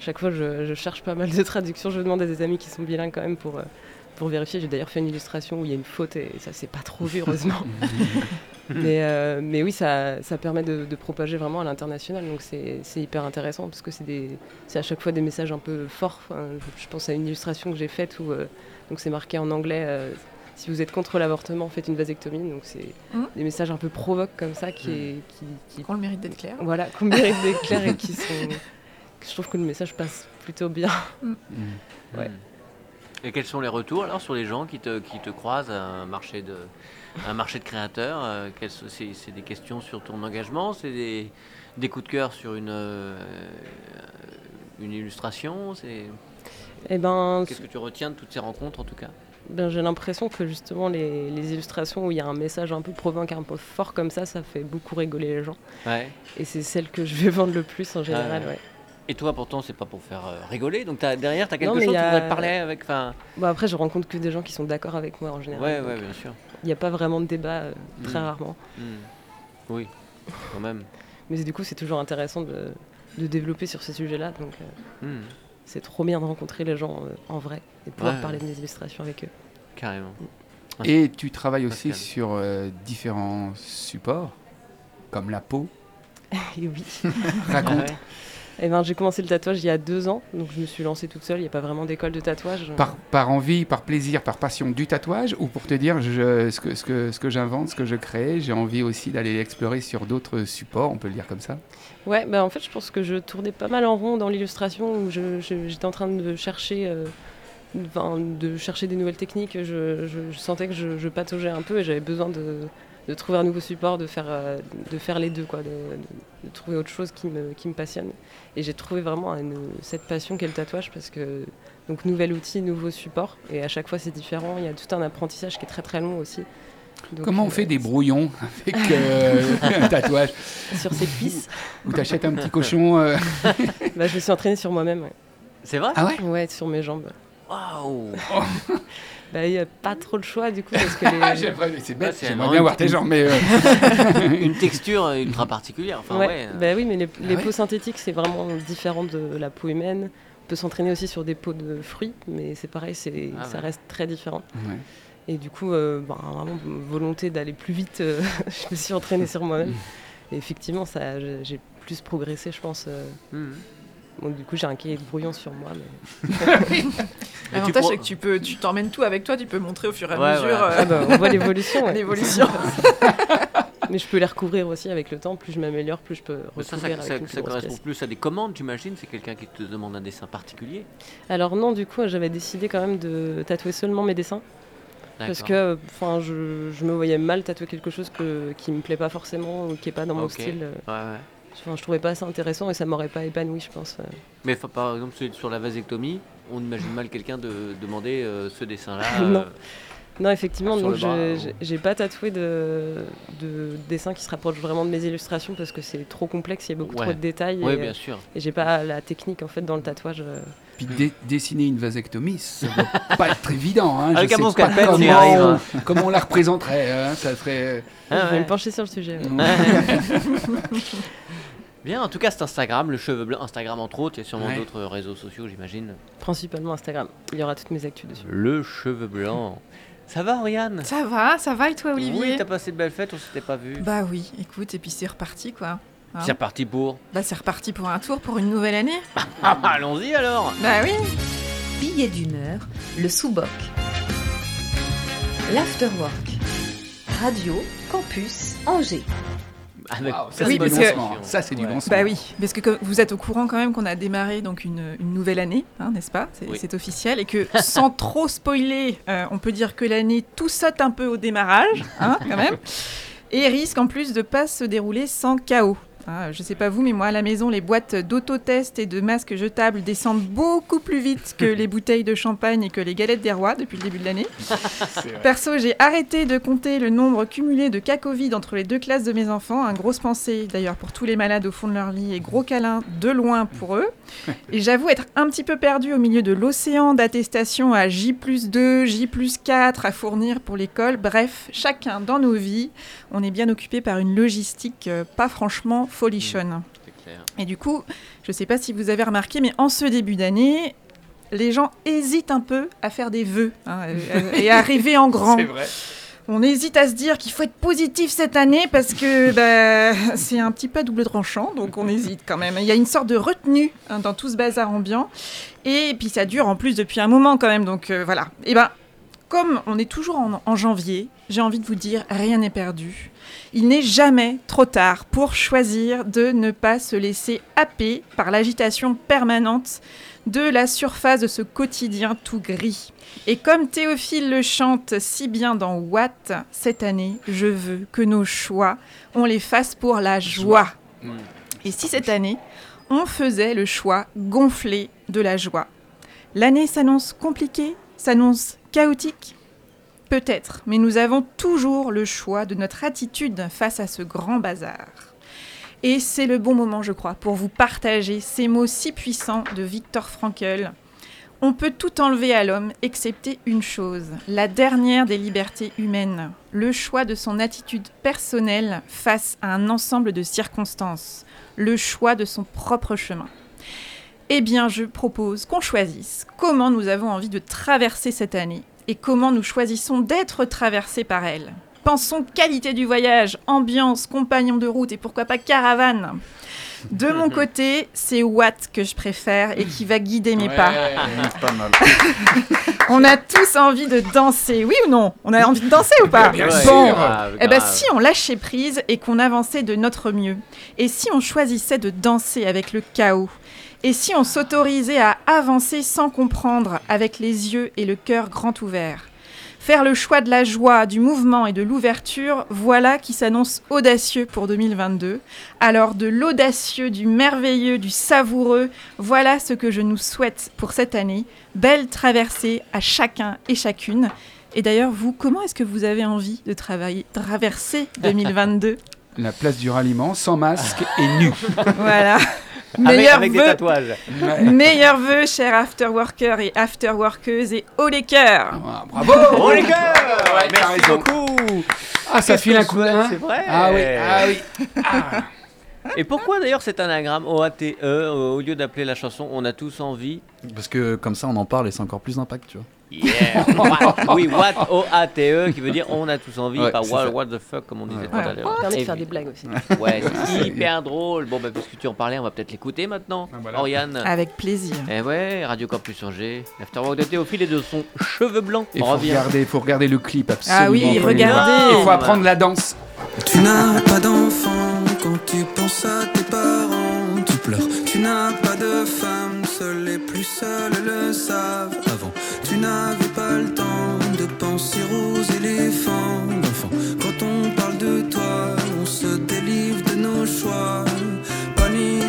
chaque fois je, je, cherche pas mal de traductions. Je demande à des amis qui sont bilingues quand même pour pour vérifier. J'ai d'ailleurs fait une illustration où il y a une faute et ça s'est pas trop vu, heureusement. mais, euh, mais oui, ça, ça permet de, propager vraiment à l'international. Donc c'est hyper intéressant parce que c'est à chaque fois des messages un peu forts. je pense à une illustration que j'ai faite où euh, c'est marqué en anglais. Euh, si vous êtes contre l'avortement, faites une vasectomie. Donc c'est mmh. des messages un peu provoques comme ça qui, est, qui, qui... le mérite d'être clair. Voilà, qu'on mérite d'être clair et qui sont. Je trouve que le message passe plutôt bien. Mmh. Ouais. Et quels sont les retours alors sur les gens qui te, qui te croisent à un marché de, un marché de créateurs euh, C'est des questions sur ton engagement C'est des, des, coups de cœur sur une, euh, une illustration eh ben, Qu'est-ce que tu retiens de toutes ces rencontres en tout cas? Ben, J'ai l'impression que justement les, les, illustrations où il y a un message un peu provoquant, un peu fort comme ça, ça fait beaucoup rigoler les gens. Ouais. Et c'est celle que je vais vendre le plus en général. ouais. Et toi, pourtant, c'est pas pour faire euh, rigoler. Donc as, derrière, tu as quelque chose, tu voudrais parler avec. Bon, après, je rencontre que des gens qui sont d'accord avec moi en général. Ouais, ouais, bien sûr. Il n'y a pas vraiment de débat, euh, très hmm. rarement. Hmm. Oui, quand même. Mais du coup, c'est toujours intéressant de, de, développer sur ces sujets-là. Donc, euh, hmm. c'est trop bien de rencontrer les gens en vrai et de pouvoir parler de mes illustrations avec eux. Carrément. Et tu travailles aussi sur différents supports, comme la peau. oui. Raconte. Ah eh ben, j'ai commencé le tatouage il y a deux ans, donc je me suis lancée toute seule. Il n'y a pas vraiment d'école de tatouage. Par, par, envie, par plaisir, par passion du tatouage, ou pour te dire je, ce que, ce que, ce que j'invente, ce que je crée, j'ai envie aussi d'aller explorer sur d'autres supports, on peut le dire comme ça? Ouais, bah en fait, je pense que je tournais pas mal en rond dans l'illustration, où j'étais en train de chercher. Euh, de chercher des nouvelles techniques, je, je sentais que je, pataugeais un peu et j'avais besoin de, de trouver un nouveau support, de faire, euh, de faire les deux, quoi, de, trouver autre chose qui me, qui me passionne. Et j'ai trouvé vraiment cette passion qu'est le tatouage parce que, donc, nouvel outil, nouveau support, et à chaque fois c'est différent. Il y a tout un apprentissage qui est très très long aussi. Comment on fait euh, des brouillons avec euh, un tatouage Sur ses cuisses Ou t'achètes un petit cochon bah, Je me suis entraînée sur moi-même. C'est vrai? Ah ouais? Ouais, sur mes jambes. Waouh bah, il n'y a pas trop le choix du coup. Parce que les... c'est bête, j'aimerais bien voir tes jambes, mais. Euh, une texture ultra particulière. Enfin, ouais. Bah, oui, mais les, ah peaux synthétiques, c'est vraiment différent de la peau humaine. On peut s'entraîner aussi sur des peaux de fruits, mais c'est pareil, c'est, ah ça reste très différent. Et du coup, euh, bah, vraiment, volonté d'aller plus vite, euh, je me suis entraînée sur moi-même. Et effectivement, ça, j'ai plus progressé, je pense. Mmh du coup, j'ai un cahier de brouillon sur moi. L'avantage, c'est que tu peux, tu t'emmènes tout avec toi, tu peux montrer au fur et à mesure. Euh, ah bah, on voit l'évolution. l'évolution. Mais je peux les recouvrir aussi avec le temps. Plus je m'améliore, plus je peux recouvrir. Ça, ça, ça correspond plus à des commandes, j'imagine C'est quelqu'un qui te demande un dessin particulier Alors non, du coup, j'avais décidé quand même de tatouer seulement mes dessins. Parce que enfin, je, je, me voyais mal tatouer quelque chose que, qui me plaît pas forcément ou qui est pas dans mon style. Ouais, ouais. Enfin, je trouvais pas assez intéressant et ça m'aurait pas épanoui, je pense. Mais par exemple, sur la vasectomie, on imagine mal quelqu'un de demander euh, ce dessin-là. non. Euh, non, effectivement, donc j'ai pas tatoué de, de dessin qui se rapproche vraiment de mes illustrations parce que c'est trop complexe, il y a beaucoup trop de détails. Oui, bien sûr. Et j'ai pas la technique en fait dans le tatouage. Euh. Puis dessiner une vasectomie, ça va pas être évident. Hein. Avec je sais pas comment, on, arrive. comment on la représenterait. Hein. Ça serait. Ah, je vais me pencher sur le sujet. Bien, en tout cas, c'est Instagram, le cheveu blanc. Instagram, entre autres, il y a sûrement d'autres réseaux sociaux, j'imagine. Principalement Instagram. Il y aura toutes mes actus dessus. Le cheveu blanc. Ça va, Oriane? Ça va, ça va, et toi, Olivier? Oui, t'as passé de belles fêtes, on s'était pas vu. Bah oui, écoute, et puis c'est reparti, quoi. Hein? C'est reparti pour? Bah c'est reparti pour un tour, pour une nouvelle année. Ah, allons-y alors Bah oui Billet d'humeur, le sous-boc. L'afterwork. Radio Campus Angers. Avec- ça, Oui, c'est parce du que- lancement. Ça, c'est du Ouais. lancement. Bah oui, parce que comme vous êtes au courant quand même qu'on a démarré donc une, une nouvelle année, hein, n'est-ce pas? C'est Oui. officiel et que sans trop spoiler, euh, on peut dire que l'année tout saute un peu au démarrage, hein, quand même, et risque en plus de pas se dérouler sans chaos. Hein, je sais pas vous, mais moi à la maison, les boîtes d'autotest et de masques jetables descendent beaucoup plus vite que les bouteilles de champagne et que les galettes des rois depuis le début de l'année. Perso, j'ai arrêté de compter le nombre cumulé de cas Covid entre les deux classes de mes enfants. Un grosse pensée d'ailleurs pour tous les malades au fond de leur lit et gros câlin de loin pour eux. Et j'avoue être un petit peu perdue au milieu de l'océan d'attestations à J plus 2, J plus 4 à fournir pour l'école. Bref, chacun dans nos vies, on est bien occupé par une logistique euh, pas franchement folichonne. Clair. Et du coup, je ne sais pas si vous avez remarqué, mais en ce début d'année, les gens hésitent un peu à faire des vœux hein, euh, et à rêver en grand. C'est vrai. On hésite à se dire qu'il faut être positif cette année parce que bah, c'est un petit peu à double tranchant, donc on hésite quand même. Il y a une sorte de retenue hein, dans tout ce bazar ambiant, et puis ça dure en plus depuis un moment quand même, donc euh, voilà. Et ben, comme on est toujours en, janvier, j'ai envie de vous dire, rien n'est perdu. Il n'est jamais trop tard pour choisir de ne pas se laisser happer par l'agitation permanente de la surface de ce quotidien tout gris. Et comme Théophile le chante si bien dans Watt, cette année, je veux que nos choix, on les fasse pour la joie. Et si cette année, on faisait le choix gonflé de la joie? L'année s'annonce compliquée, s'annonce chaotique Peut-être, mais nous avons toujours le choix de notre attitude face à ce grand bazar. Et c'est le bon moment, je crois, pour vous partager ces mots si puissants de Viktor Frankl. On peut tout enlever à l'homme, excepté une chose, la dernière des libertés humaines, le choix de son attitude personnelle face à un ensemble de circonstances, le choix de son propre chemin. Eh bien, je propose qu'on choisisse comment nous avons envie de traverser cette année et comment nous choisissons d'être traversés par elle. Pensons qualité du voyage, ambiance, compagnon de route et pourquoi pas caravane. De mon côté, c'est Watt que je préfère et qui va guider mes pas. Pas mal. On a tous envie de danser, oui ou non? On a envie de danser ou pas? Bien. Bon, grave, eh ben, grave. si on lâchait prise et qu'on avançait de notre mieux, et si on choisissait de danser avec le chaos, et si on s'autorisait à avancer sans comprendre avec les yeux et le cœur grand ouverts, faire le choix de la joie, du mouvement et de l'ouverture, voilà qui s'annonce audacieux pour 2022. Alors de l'audacieux, du merveilleux, du savoureux, voilà ce que je nous souhaite pour cette année. Belle traversée à chacun et chacune. Et d'ailleurs, vous, comment est-ce que vous avez envie de travailler, traverser 2022 La place du ralliement, sans masque et nu. Voilà. Avec, Meilleur avec des vœu, tatouages. Meilleur vœu, chers afterworkers et afterworkeuses, et haut les cœurs Ah, bravo Oh les Ouais, t'as Merci raison. beaucoup Ah, ça file un coup main. C'est vrai Ah oui, ah oui. Ah. Et pourquoi d'ailleurs cet anagramme OATE euh, au lieu d'appeler la chanson On a tous envie? Parce que comme ça, on en parle et c'est encore plus d'impact, tu vois. Yeah What- Oui, what? O-A-T-E qui veut dire on a tous envie, Ouais, pas what, what the fuck comme on disait Ouais. tout à l'heure. Permet de faire des blagues aussi. Ouais, c'est hyper drôle. Bon, bah, puisque tu en parlais, on va peut-être l'écouter maintenant. Ah, voilà. Oriane. Avec plaisir. Eh ouais, Radio Campus Angers, l'afterwork de Théophile et de son cheveux blancs. Il On faut revient. regarder, faut regarder le clip absolument. Ah oui, regardez. Il faut apprendre la danse. Tu n'as pas d'enfant quand tu penses à tes parents, tu pleures. Tu n'as pas de femme, seuls les plus seuls le savent. N'avais pas le temps de penser aux éléphants d'enfants. Quand on parle de toi, on se délivre de nos choix. Pas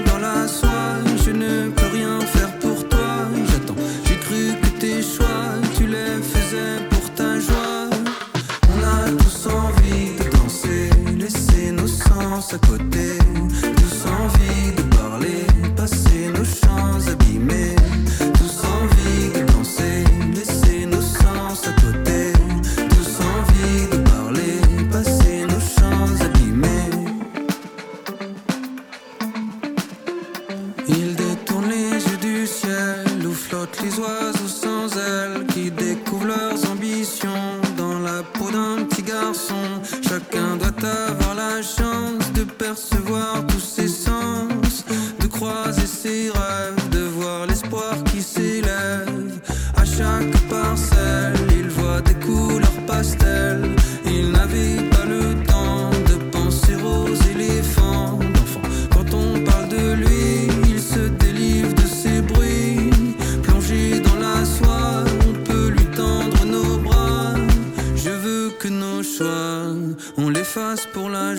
dans la soie, je ne peux rien faire pour toi. J'attends, j'ai cru que tes choix, tu les faisais pour ta joie. On a tous envie de danser, laisser nos sens à côté.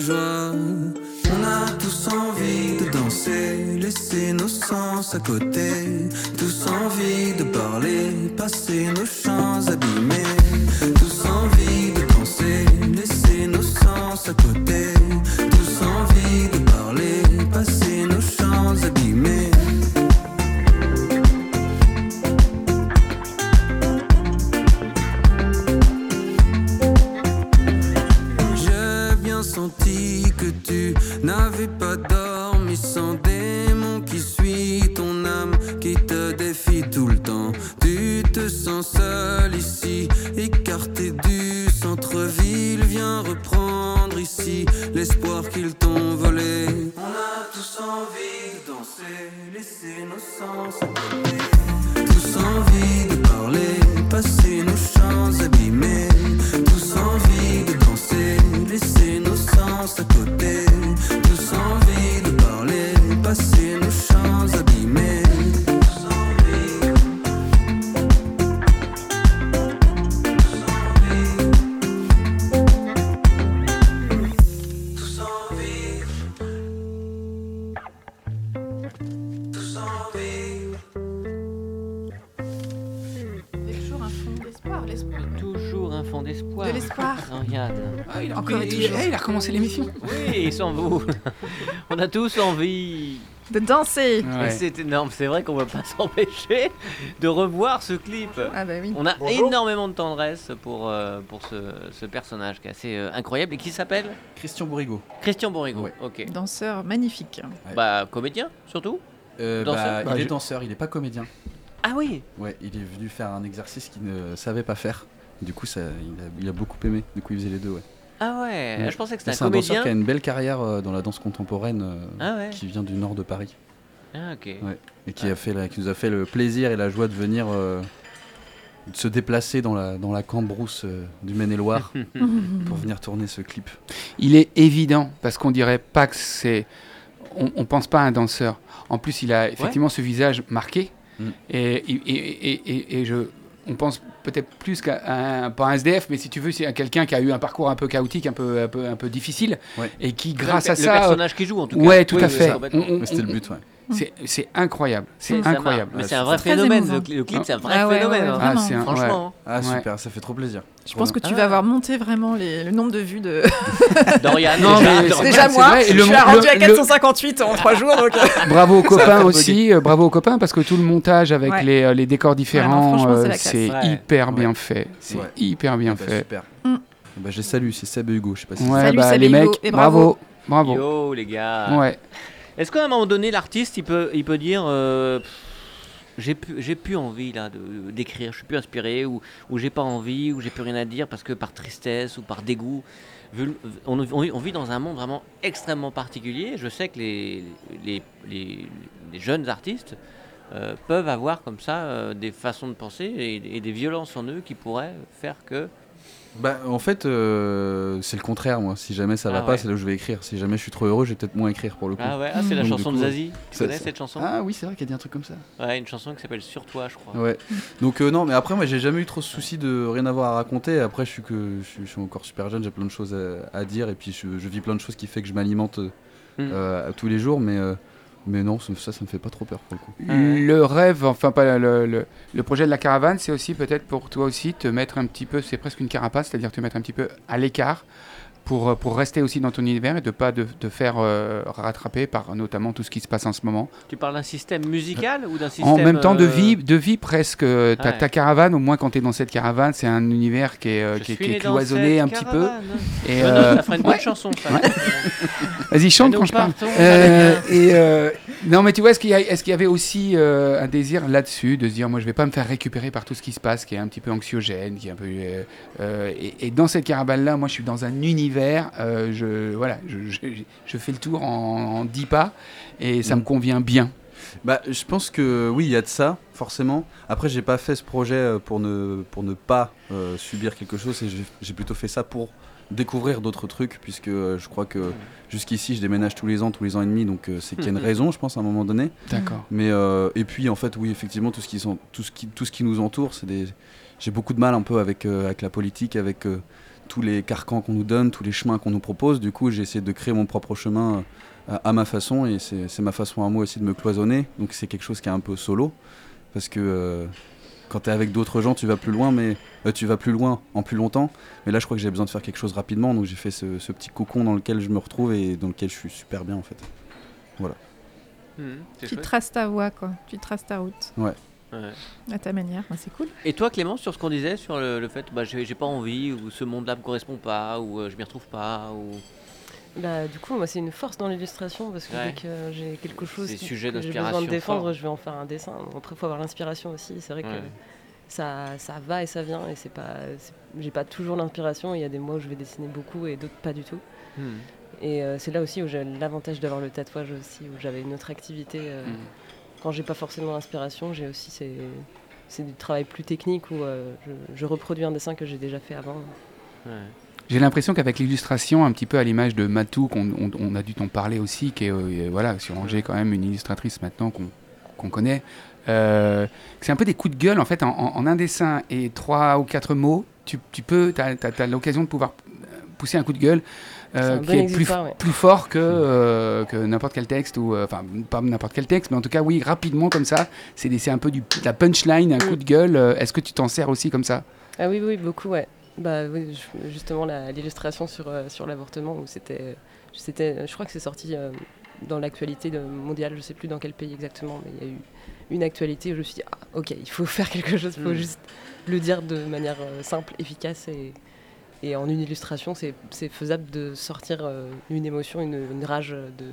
On a tous envie de danser, laisser nos sens à côté. Tous envie de parler, passer nos chants abîmés. Tous envie. De danser. Ouais. C'est énorme. C'est vrai qu'on va pas s'empêcher de revoir ce clip. Ah bah oui. On a énormément de tendresse pour, euh, pour ce, ce personnage qui est assez euh, incroyable et qui s'appelle Christian Bourrigo. Christian Borrego. Ouais. Ok. Danseur magnifique. Ouais. Bah, comédien surtout Euh, Danseur bah, Bah, il est je- danseur, il est pas comédien. Ah oui Ouais, il est venu faire un exercice qu'il ne savait pas faire. Du coup, ça, il, a, il a beaucoup aimé. Du coup, il faisait les deux, ouais. Ah ouais, Ouais. Je pensais que c'était C'est un un danseur qui a une belle carrière euh, dans la danse contemporaine, euh, Ah ouais qui vient du nord de Paris. Ah ok. Ouais. Et qui, a fait la- qui nous a fait le plaisir et la joie de venir euh, de se déplacer dans la, dans la Cambrousse euh, du Maine-et-Loire pour venir tourner ce clip. Il est évident parce qu'on dirait pas que c'est. On, on pense pas à un danseur. En plus, il a effectivement ce visage marqué Mm. et, et, et, et- et je. On pense peut-être plus qu'à un, pas un SDF, mais si tu veux, c'est à quelqu'un qui a eu un parcours un peu chaotique, un peu, un peu, un peu difficile, Ouais. et qui, Le- grâce à le ça, euh, personnage qui joue en tout cas. ouais, tout Oui, à oui, fait. C'était le but, ouais. C'est incroyable, c'est incroyable. Mais Ouais, c'est un vrai phénomène. Le, cli- le clip, c'est un vrai Ah phénomène. ouais. Franchement, Ah, super, ça fait trop plaisir. Je pense que Ah tu vas avoir monté vraiment le nombre de vues de. Dorian, Non, déjà, moi, je suis rendu à le- 458 en 3 jours. Donc... Bravo aux copains aussi, euh, bravo aux copains parce que tout le montage avec les, euh, les décors différents, c'est euh, hyper bien fait. C'est hyper bien Bah, fait. Super. Bah, je les salue, c'est Seb et Hugo, je sais pas si Ouais, Salut, bah, salut les Hugo, mecs, et bravo, bravo. Yo les gars. Ouais. Est-ce qu'à un moment donné, l'artiste, il peut, il peut dire euh, j'ai plus, envie là d'écrire, je suis plus inspiré, ou, ou j'ai pas envie, ou j'ai plus rien à dire parce que par tristesse ou par dégoût. On, vit dans un monde vraiment extrêmement particulier. Je sais que les, les, les- jeunes artistes euh, peuvent avoir comme ça euh, des façons de penser et des violences en eux qui pourraient faire que. Bah, en fait, euh, c'est le contraire, moi. Si jamais ça va Ah pas, ouais. c'est là où je vais écrire. Si jamais je suis trop heureux, je vais peut-être moins écrire pour le coup. Ah ouais, ah, c'est la Donc, chanson coup, de Zazie. Tu connais cette chanson Ah oui, c'est vrai qu'il y a dit un truc comme ça. Ouais, une chanson qui s'appelle Sur toi, je crois. Ouais. Donc euh, non, mais après moi j'ai jamais eu trop ce souci de rien avoir à raconter. Après je suis que je suis, je suis encore super jeune, j'ai plein de choses à, à dire et puis je, je vis plein de choses qui fait que je m'alimente euh, Mm. euh, tous les jours, mais euh, mais non, ça, ça me fait pas trop peur pour le coup. Ah. Le rêve, enfin pas le, le, le projet de la caravane, c'est aussi peut-être pour toi aussi te mettre un petit peu, c'est presque une carapace, c'est-à-dire te mettre un petit peu à l'écart pour, euh, pour rester aussi dans ton univers et de pas de, de faire euh, rattraper par notamment tout ce qui se passe en ce moment. Tu parles d'un système musical ou d'un système. En même temps de euh, vie, de vie presque. Ta, caravane, au moins quand tu es dans cette caravane, c'est un univers qui est, qui est, qui cloisonné un petit peu. Et, note, ça ferait une bonne ouais. chanson. Vas-y, chante quand je parle. et non, mais tu vois, est-ce qu'il y, avait aussi un désir là-dessus de se dire, moi, je vais pas me faire récupérer par tout ce qui se passe, qui est un petit peu anxiogène, qui est un peu. et, et dans cette caravane-là, moi, je suis dans un univers. Euh, je voilà, je, je- je fais le tour en, en 10 pas et ça Mm. me convient bien. Bah je pense que oui il y a de ça forcément. Après j'ai pas fait ce projet euh, pour ne pour ne pas euh, subir quelque chose et j'ai- plutôt fait ça pour découvrir d'autres trucs puisque euh, je crois que jusqu'ici je déménage tous les ans tous les ans et demi donc euh, c'est qu'il y a une raison je pense à un moment donné. D'accord. Mais et puis en fait oui effectivement tout ce qui sont tout ce qui tout ce qui nous entoure c'est des j'ai beaucoup de mal un peu avec avec la politique avec tous les carcans qu'on nous donne, tous les chemins qu'on nous propose. Du coup, j'ai essayé de créer mon propre chemin euh, à ma façon et c'est ma façon à moi aussi de me cloisonner. Donc c'est quelque chose qui est un peu solo parce que euh, quand tu es avec d'autres gens, tu vas plus loin, mais euh, tu vas plus loin en plus longtemps. Mais là, je crois que j'ai besoin de faire quelque chose rapidement, donc j'ai fait ce, petit cocon dans lequel je me retrouve et dans lequel je suis super bien en fait. Voilà. Mmh, tu traces ta voie, quoi. Tu traces ta route. Ouais. À ta manière, c'est cool. Et toi, Clément, sur ce qu'on disait, sur le, fait, bah, j'ai pas envie, ou ce monde-là me correspond pas, ou je m'y retrouve pas, ou bah, du coup, moi, c'est une force dans l'illustration parce que dès que j'ai quelque chose que j'ai besoin de défendre, je vais en faire un dessin. Après, il faut avoir l'inspiration aussi. C'est vrai que ça, ça va et ça vient et c'est pas, j'ai pas toujours l'inspiration. Il y a des mois où je vais dessiner beaucoup et d'autres pas du tout. Hmm. Et euh, c'est là aussi où j'ai l'avantage d'avoir le tatouage aussi, où j'avais une autre activité. Euh, hmm. Quand j'ai pas forcément l'inspiration, j'ai aussi c'est du travail plus technique où euh, je, reproduis un dessin que j'ai déjà fait avant. J'ai l'impression qu'avec l'illustration, un petit peu à l'image de Matou, qu'on on, a dû t'en parler aussi, qui est euh, voilà, sur Angers quand même une illustratrice maintenant qu'on connaît, euh, c'est un peu des coups de gueule en fait en, un dessin et trois ou quatre mots. Tu peux, tu as, l'occasion de pouvoir pousser un coup de gueule. Euh, qui est plus, plus, fort que, que n'importe quel texte, ou enfin pas n'importe quel texte, mais en tout cas oui, rapidement comme ça, c'est un peu du, la punchline, un mm. coup de gueule. Est-ce que tu t'en sers aussi comme ça? Ah oui, oui, beaucoup, ouais. Bah oui, justement l'illustration sur, euh, sur l'avortement où c'était, je crois que c'est sorti euh, dans l'actualité mondiale, je sais plus dans quel pays exactement, mais il y a eu une actualité où je me suis dit ah, ok, il faut faire quelque chose, il faut mm. juste le dire de manière euh, simple, efficace et, et en une illustration, c'est, faisable de sortir une émotion, une, une rage de,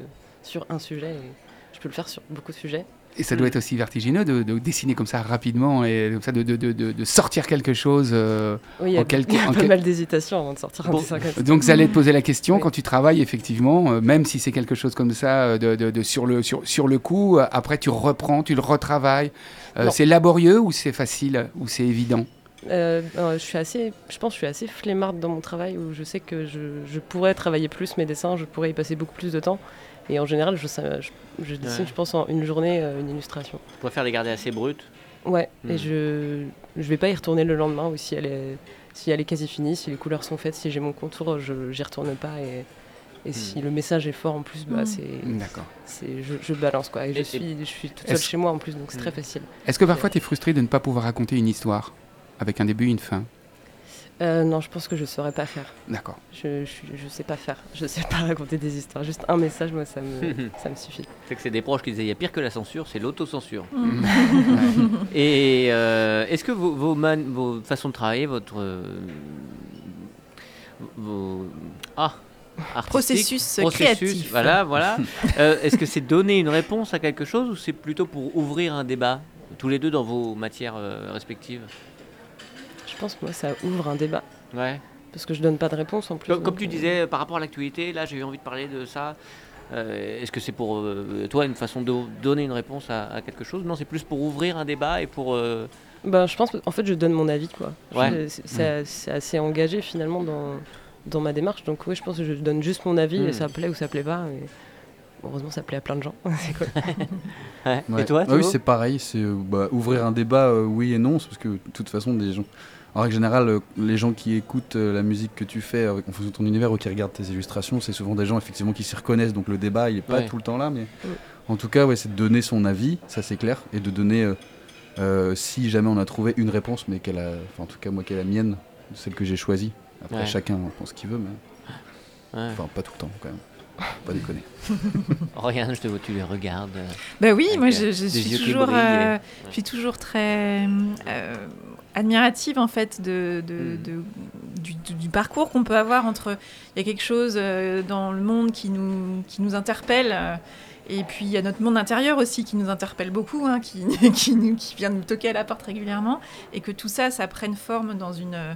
sur un sujet. Et je peux le faire sur beaucoup de sujets. Et ça doit mm. être aussi vertigineux de, dessiner comme ça rapidement et comme ça de, de, de sortir quelque chose. Euh, oui, il y a, en pas mal d'hésitation avant de sortir un dessin comme Donc, ça allait te poser la question quand tu travailles, effectivement, euh, même si c'est quelque chose comme ça, euh, de, sur, le, sur, sur le coup, après tu reprends, tu le retravailles. c'est laborieux ou c'est facile ou c'est évident? Je suis assez, je pense, que je suis assez flemmarde dans mon travail où je sais que je, je pourrais travailler plus mes dessins, je pourrais y passer beaucoup plus de temps. Et en général, je, je, dessine, je pense, en une journée, euh, une illustration. Tu préfères les garder assez brutes Ouais, et hmm. je ne vais pas y retourner le lendemain ou si elle est, si elle est quasi finie, si les couleurs sont faites, si j'ai mon contour, je n'y retourne pas. Et, et hmm. si le message est fort en plus, bah, hmm. c'est, je, je, balance. Quoi. Et je, suis, je suis toute seule chez moi en plus, donc c'est très facile. Est-ce que parfois tu es frustré de ne pas pouvoir raconter une histoire? Avec un début et une fin euh, non, je pense que je ne saurais pas faire. D'accord. Je ne sais pas faire. Je ne sais pas raconter des histoires. Juste un message, moi, ça me, ça me suffit. C'est que c'est des proches qui disaient il y a pire que la censure, c'est l'autocensure. Mm. Et euh, est-ce que vos, vos, vos, façons de travailler, votre. Euh, vos. Ah! Processus, créatif. Voilà, voilà. est-ce que c'est donner une réponse à quelque chose ou c'est plutôt pour ouvrir un débat, tous les deux dans vos matières respectives? Je pense que moi, ça ouvre un débat. Ouais. Parce que je donne pas de réponse en plus. Comme, tu euh, disais, par rapport à l'actualité, là, j'ai eu envie de parler de ça. Euh, est-ce que c'est pour euh, toi une façon de donner une réponse à, quelque chose? Non, c'est plus pour ouvrir un débat et pour. Ben, je pense en fait, je donne mon avis. quoi. Ouais. C'est assez engagé finalement dans, dans ma démarche. Donc, oui, je pense que je donne juste mon avis et hmm. ça plaît ou ça plaît pas. Heureusement, ça plaît à plein de gens. Et toi ah Oui, c'est pareil. C'est bah, ouvrir un débat, oui et non. Parce que de toute façon, des gens en règle générale, euh, les gens qui écoutent euh, la musique que tu fais en fonction de ton univers ou qui regardent tes illustrations, c'est souvent des gens effectivement qui s'y reconnaissent. Donc le débat, il n'est pas tout le temps là. Mais en tout cas, ouais, c'est de donner son avis, ça c'est clair, et de donner, euh, si jamais on a trouvé une réponse, mais qu'elle a, en tout cas moi, qu'elle est la mienne, celle que j'ai choisie. Après, chacun pense ce qu'il veut, mais enfin pas tout le temps quand même. Pas déconner. Regarde, je te vois, tu les regardes. Bah oui, moi je, suis toujours, je suis toujours très admirative en fait de, hmm. du, parcours qu'on peut avoir entre il y a quelque chose euh, dans le monde qui nous, qui nous interpelle euh, et puis il y a notre monde intérieur aussi qui nous interpelle beaucoup, hein, qui, qui, nous, qui vient nous toquer à la porte régulièrement et que tout ça, ça prenne forme dans une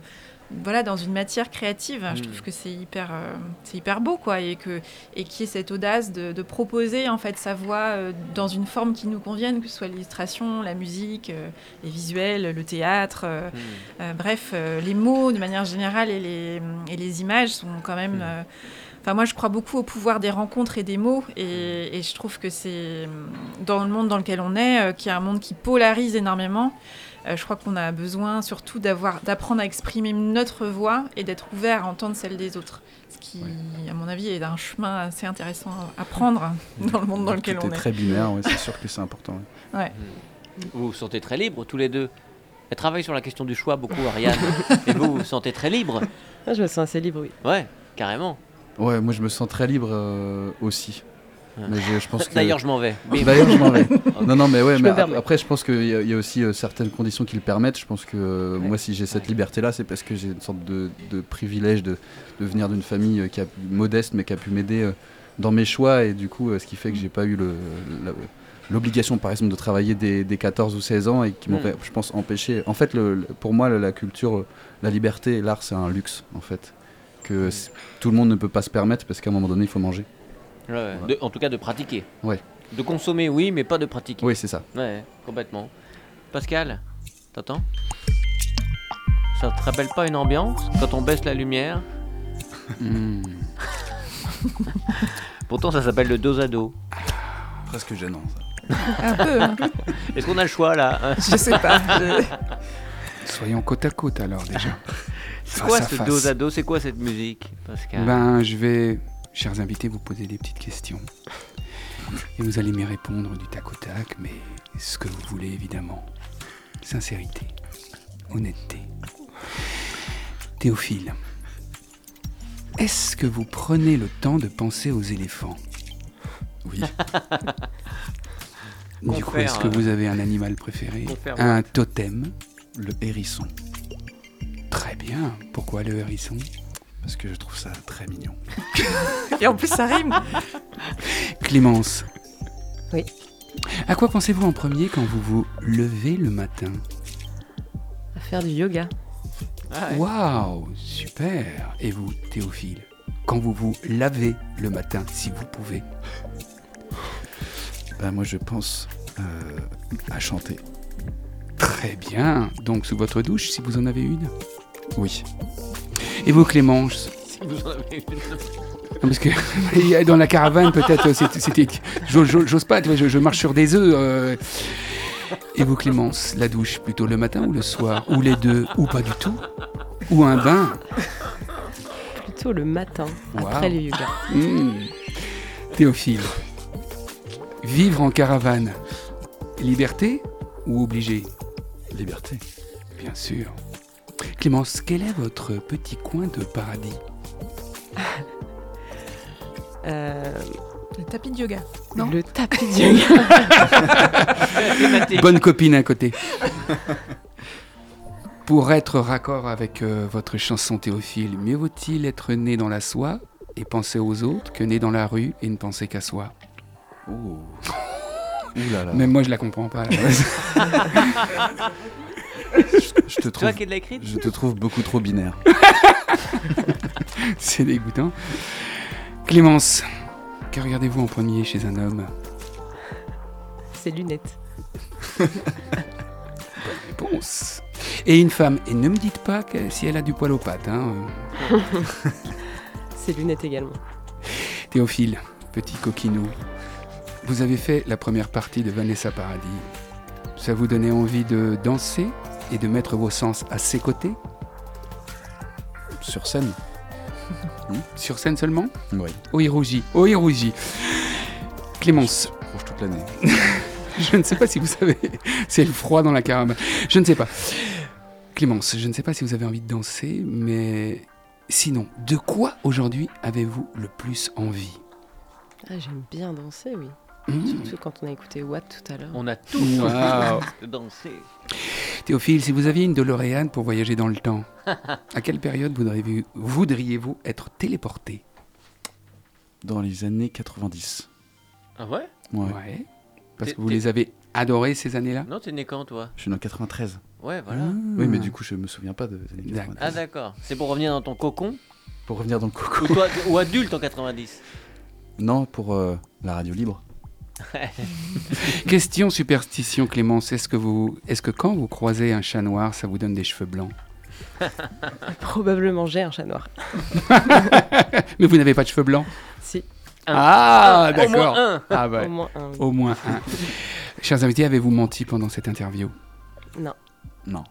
voilà, dans une matière créative. Je trouve mm. que c'est hyper, euh, c'est hyper beau, quoi, et que et qui est cette audace de, proposer en fait sa voix euh, dans une forme qui nous convienne, que ce soit l'illustration, la musique, euh, les visuels, le théâtre, mm. bref, les mots de manière générale et les, et les images sont quand même. Mm. Enfin, moi, je crois beaucoup au pouvoir des rencontres et des mots, et, et je trouve que c'est dans le monde dans lequel on est, qui est un monde qui polarise énormément. Euh, je crois qu'on a besoin surtout d'avoir, d'apprendre à exprimer notre voix et d'être ouvert à entendre celle des autres. Ce qui, à mon avis, est un chemin assez intéressant à prendre dans le monde dans lequel Tout on est est. très binaire, ouais, c'est sûr que c'est important. ouais. Ouais. Vous vous sentez très libre tous les deux. Elle travaille sur la question du choix beaucoup, Ariane. Et vous, vous vous sentez très libre Ah, je me sens assez libre, oui. Ouais, carrément. Ouais, moi je me sens très libre euh, aussi. Mais je, je pense que... D'ailleurs, je m'en vais. Bim. D'ailleurs, je m'en vais. Non, non, mais ouais, Je mais me ap- permets. après, je pense qu'il y, a- il y a aussi euh, certaines conditions qui le permettent. Je pense que euh, moi, si j'ai cette liberté-là, c'est parce que j'ai une sorte de, de privilège de, de venir d'une famille euh, qui a, modeste, mais qui a pu m'aider dans mes choix. Et du coup, ce qui fait que j'ai pas eu le- l'obligation, par exemple, de travailler dès, dès 14 ou 16 ans et qui m'aurait, je pense, empêché. En fait, le- le- pour moi, la culture, la liberté et l'art, c'est un luxe, en fait. Que tout le monde ne peut pas se permettre parce qu'à un moment donné, il faut manger. Ouais, ouais. De- en tout cas, de pratiquer. Ouais. De consommer, oui, mais pas de pratiquer. Oui, c'est ça. Ouais, complètement. Pascal, t'entends? Ça te rappelle pas une ambiance quand on baisse la lumière? Hmm. Pourtant, ça s'appelle le dos à dos. Presque gênant, ça. Un peu, hein. Est-ce qu'on a le choix là? Je sais pas. Je- Soyons côte à côte alors déjà. C'est quoi ce face. dos à dos? C'est quoi cette musique, Pascal? Ben, je vais, chers invités, vous poser des petites questions. Et vous allez m'y répondre du tac au tac, mais ce que vous voulez évidemment. Sincérité, honnêteté. Théophile, est-ce que vous prenez le temps de penser aux éléphants? Oui. Du coup, est-ce que euh, vous avez un animal préféré? Un totem Le hérisson. Très bien. Pourquoi le hérisson? Parce que je trouve ça très mignon. Et en plus, ça rime. Clémence. Oui. À quoi pensez-vous en premier quand vous vous levez le matin? À faire du yoga. Ah ouais. Waouh, super. Et vous, Théophile, quand vous vous lavez le matin, si vous pouvez? Bah, moi, je pense euh, à chanter. Très bien. Donc sous votre douche, si vous en avez une? Oui. Et vous, Clémence Si vous en avez une. Non, Parce que dans la caravane, peut-être, c'était- j'ose- pas, tu vois, je, je marche sur des œufs. euh. Et vous, Clémence, la douche, plutôt le matin ou le soir? Ou les deux? Ou pas du tout? Ou un bain? Plutôt le matin, Wow. après le yoga. Hmm. Théophile, vivre en caravane, liberté ou obligé? Liberté. Bien sûr. Clémence, quel est votre petit coin de paradis Euh, Le tapis de yoga. Non. le tapis de yoga. Bonne copine à côté. Pour être raccord avec euh, votre chanson Théophile, mieux vaut-il être né dans la soie et penser aux autres que né dans la rue et ne penser qu'à soi Oh. Ouh là là. Même moi, je la comprends pas. Je te trouve, je te trouve beaucoup trop binaire. C'est dégoûtant. Clémence, que regardez-vous en premier chez un homme? Ses lunettes. Réponse. Et une femme. Et ne me dites pas que si elle a du poil aux pattes. Hein. Ses lunettes également. Théophile, petit coquinou, vous avez fait la première partie de Vanessa Paradis. Ça vous donnait envie de danser? Et de mettre vos sens à ses côtés Sur scène Sur scène seulement Oui. Oh, il rougit. Oh, il rougit. Clémence, Rouge toute l'année. je ne sais pas si vous savez. C'est le froid dans la caravane. Je ne sais pas. Clémence, je ne sais pas si vous avez envie de danser, mais sinon, de quoi aujourd'hui avez-vous le plus envie? Ah, j'aime bien danser, oui. Mmh. Surtout quand on a écouté Watt tout à l'heure. On a tous de danser. Théophile, si vous aviez une DeLorean pour voyager dans le temps, à quelle période voudriez-vous être téléporté? Dans les années 90. Ah ouais? Ouais. Parce que vous les avez adorés ces années-là? Non, t'es né quand toi? Je suis né en 93. Ouais, voilà. Oui, mais du coup, je me souviens pas de des années D'accord. 90. Ah d'accord. C'est pour revenir dans ton cocon? Pour revenir dans le coco. ou, toi, ou adulte en 90 Non, pour euh, la radio libre. Question superstition, Clémence. Est-ce que, vous, est-ce que quand vous croisez un chat noir, ça vous donne des cheveux blancs Probablement j'ai un chat noir. Mais vous n'avez pas de cheveux blancs? Si, Ah, Au d'accord. moins un Ah, bah, au moins un. oui. au moins un. Chers invités, avez-vous menti pendant cette interview? Non. Non.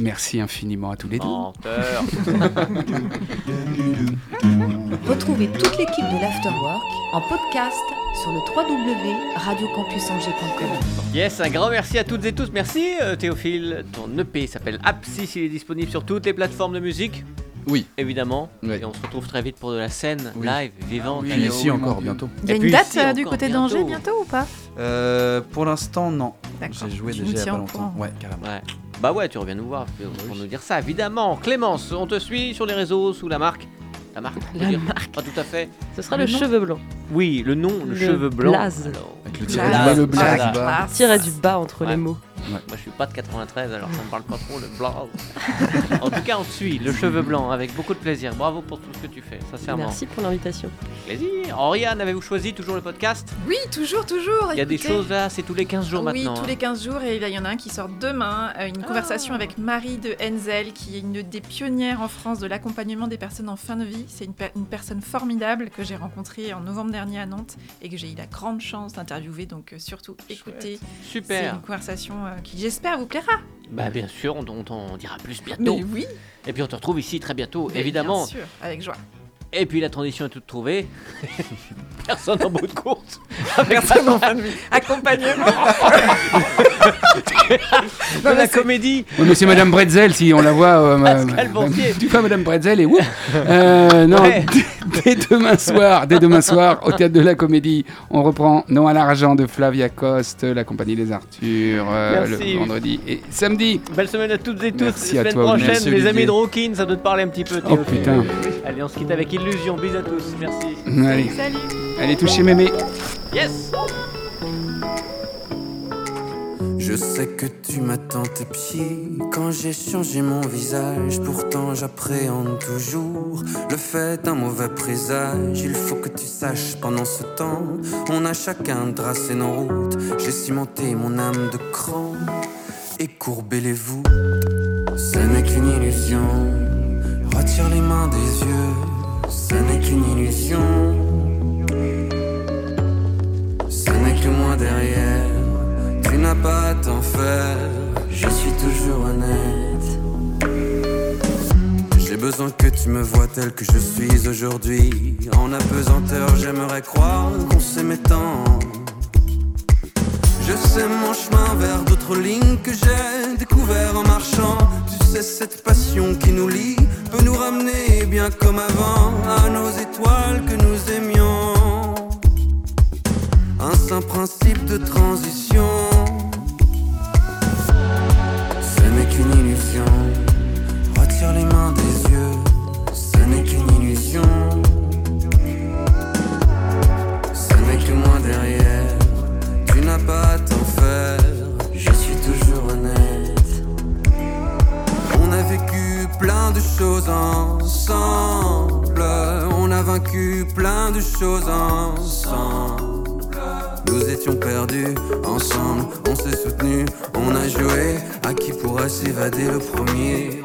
Merci infiniment à tous les deux. Menteur. Retrouvez toute l'équipe de l'Afterwork en podcast sur le www.radiocampusangers.com. Yes, un grand merci à toutes et tous. Merci euh, Théophile. Ton EP s'appelle Apsis, il est disponible sur toutes les plateformes de musique. Oui. Évidemment. Et on se retrouve très vite pour de la scène Oui. live, vivante. Oui, Et ici encore bientôt. Il y a une date ici, euh, du côté d'Angers bientôt ou pas? Euh, pour l'instant, non. J'ai joué Tu déjà il y a tiens pas longtemps. Ouais, carrément. Ouais. Bah ouais, tu reviens nous voir pour nous dire ça, évidemment. Clémence, on te suit sur les réseaux sous la marque. La marque La dire marque. Pas tout à fait. Ce sera Le le, cheveu blanc. Oui, le nom, le, Le cheveu blanc. blaze. Avec le Blaze. le du bas. blaze. tirage du bas. Classe. Tirer du bas entre Ouais. les mots. Moi, je suis pas de 93, alors ça me parle pas trop le blanc. en tout cas, on te suit, le cheveu blanc, avec beaucoup de plaisir. Bravo pour tout ce que tu fais, sincèrement. Merci pour l'invitation. Plaisir. Oriane, avez-vous choisi toujours le podcast? Oui, toujours, toujours. Il y a des choses là, c'est tous les 15 jours oui, maintenant. tous hein. les 15 jours, et il y en a un qui sort demain, euh, une conversation avec Marie de Henzel, qui est une des pionnières en France de l'accompagnement des personnes en fin de vie. C'est une, per- une personne formidable que j'ai rencontrée en novembre dernier à Nantes et que j'ai eu la grande chance d'interviewer, donc euh, surtout écoutez. C'est Super. une conversation euh, qui, j'espère, vous plaira. Bah bien sûr, on, on t'en dira plus bientôt. Mais oui, Et puis on te retrouve ici très bientôt, mais évidemment. Bien sûr, avec joie. Et puis la transition est toute trouvée. Personne en bout de course. Personne en fin de vie. Accompagnement. De la comédie. Oui, mais c'est Madame Bretzel, si on la voit. euh, Pascal ma-. Tu vois Madame Bretzel et où Euh, Non, Ouais. dès, dès demain soir, dès demain soir, au théâtre de la Comédie, on reprend Non à l'argent de Flavia Coste, la compagnie des Arthurs, euh, le vendredi et samedi. Belle semaine à toutes et tous. Merci à semaine toi, prochaine, Merci, les amis de Rockin, ça doit te parler un petit peu. Oh putain. Allez, on se quitte avec Illusion. Bisous à tous. Merci. Allez, Salut. allez toucher mémé. Yes. Je sais que tu m'attends tes pieds quand j'ai changé mon visage. Pourtant, j'appréhende toujours le fait d'un mauvais présage. Il faut que tu saches, pendant ce temps, on a chacun tracé nos routes. J'ai cimenté mon âme de cran et courbé les voûtes. Ce n'est qu'une illusion. Retire les mains des yeux. Ce n'est qu'une illusion. Ce n'est que moi derrière. Tu n'as pas à t'en faire, je suis toujours honnête. J'ai besoin que tu me vois tel que je suis aujourd'hui. En apesanteur, j'aimerais croire qu'on s'aimait tant. Je sais mon chemin vers d'autres lignes que j'ai découvert en marchant. Sais, cette passion qui nous lie peut nous ramener bien comme avant à nos étoiles que nous aimions. Un saint principe de transition. Ce n'est qu'une illusion. Retire les mains des yeux. Ce n'est qu'une illusion. Ce n'est que moi derrière. De choses ensemble. On a vaincu plein de choses ensemble. Nous étions perdus ensemble, on s'est soutenus, on a joué. À qui pourra s'évader le premier?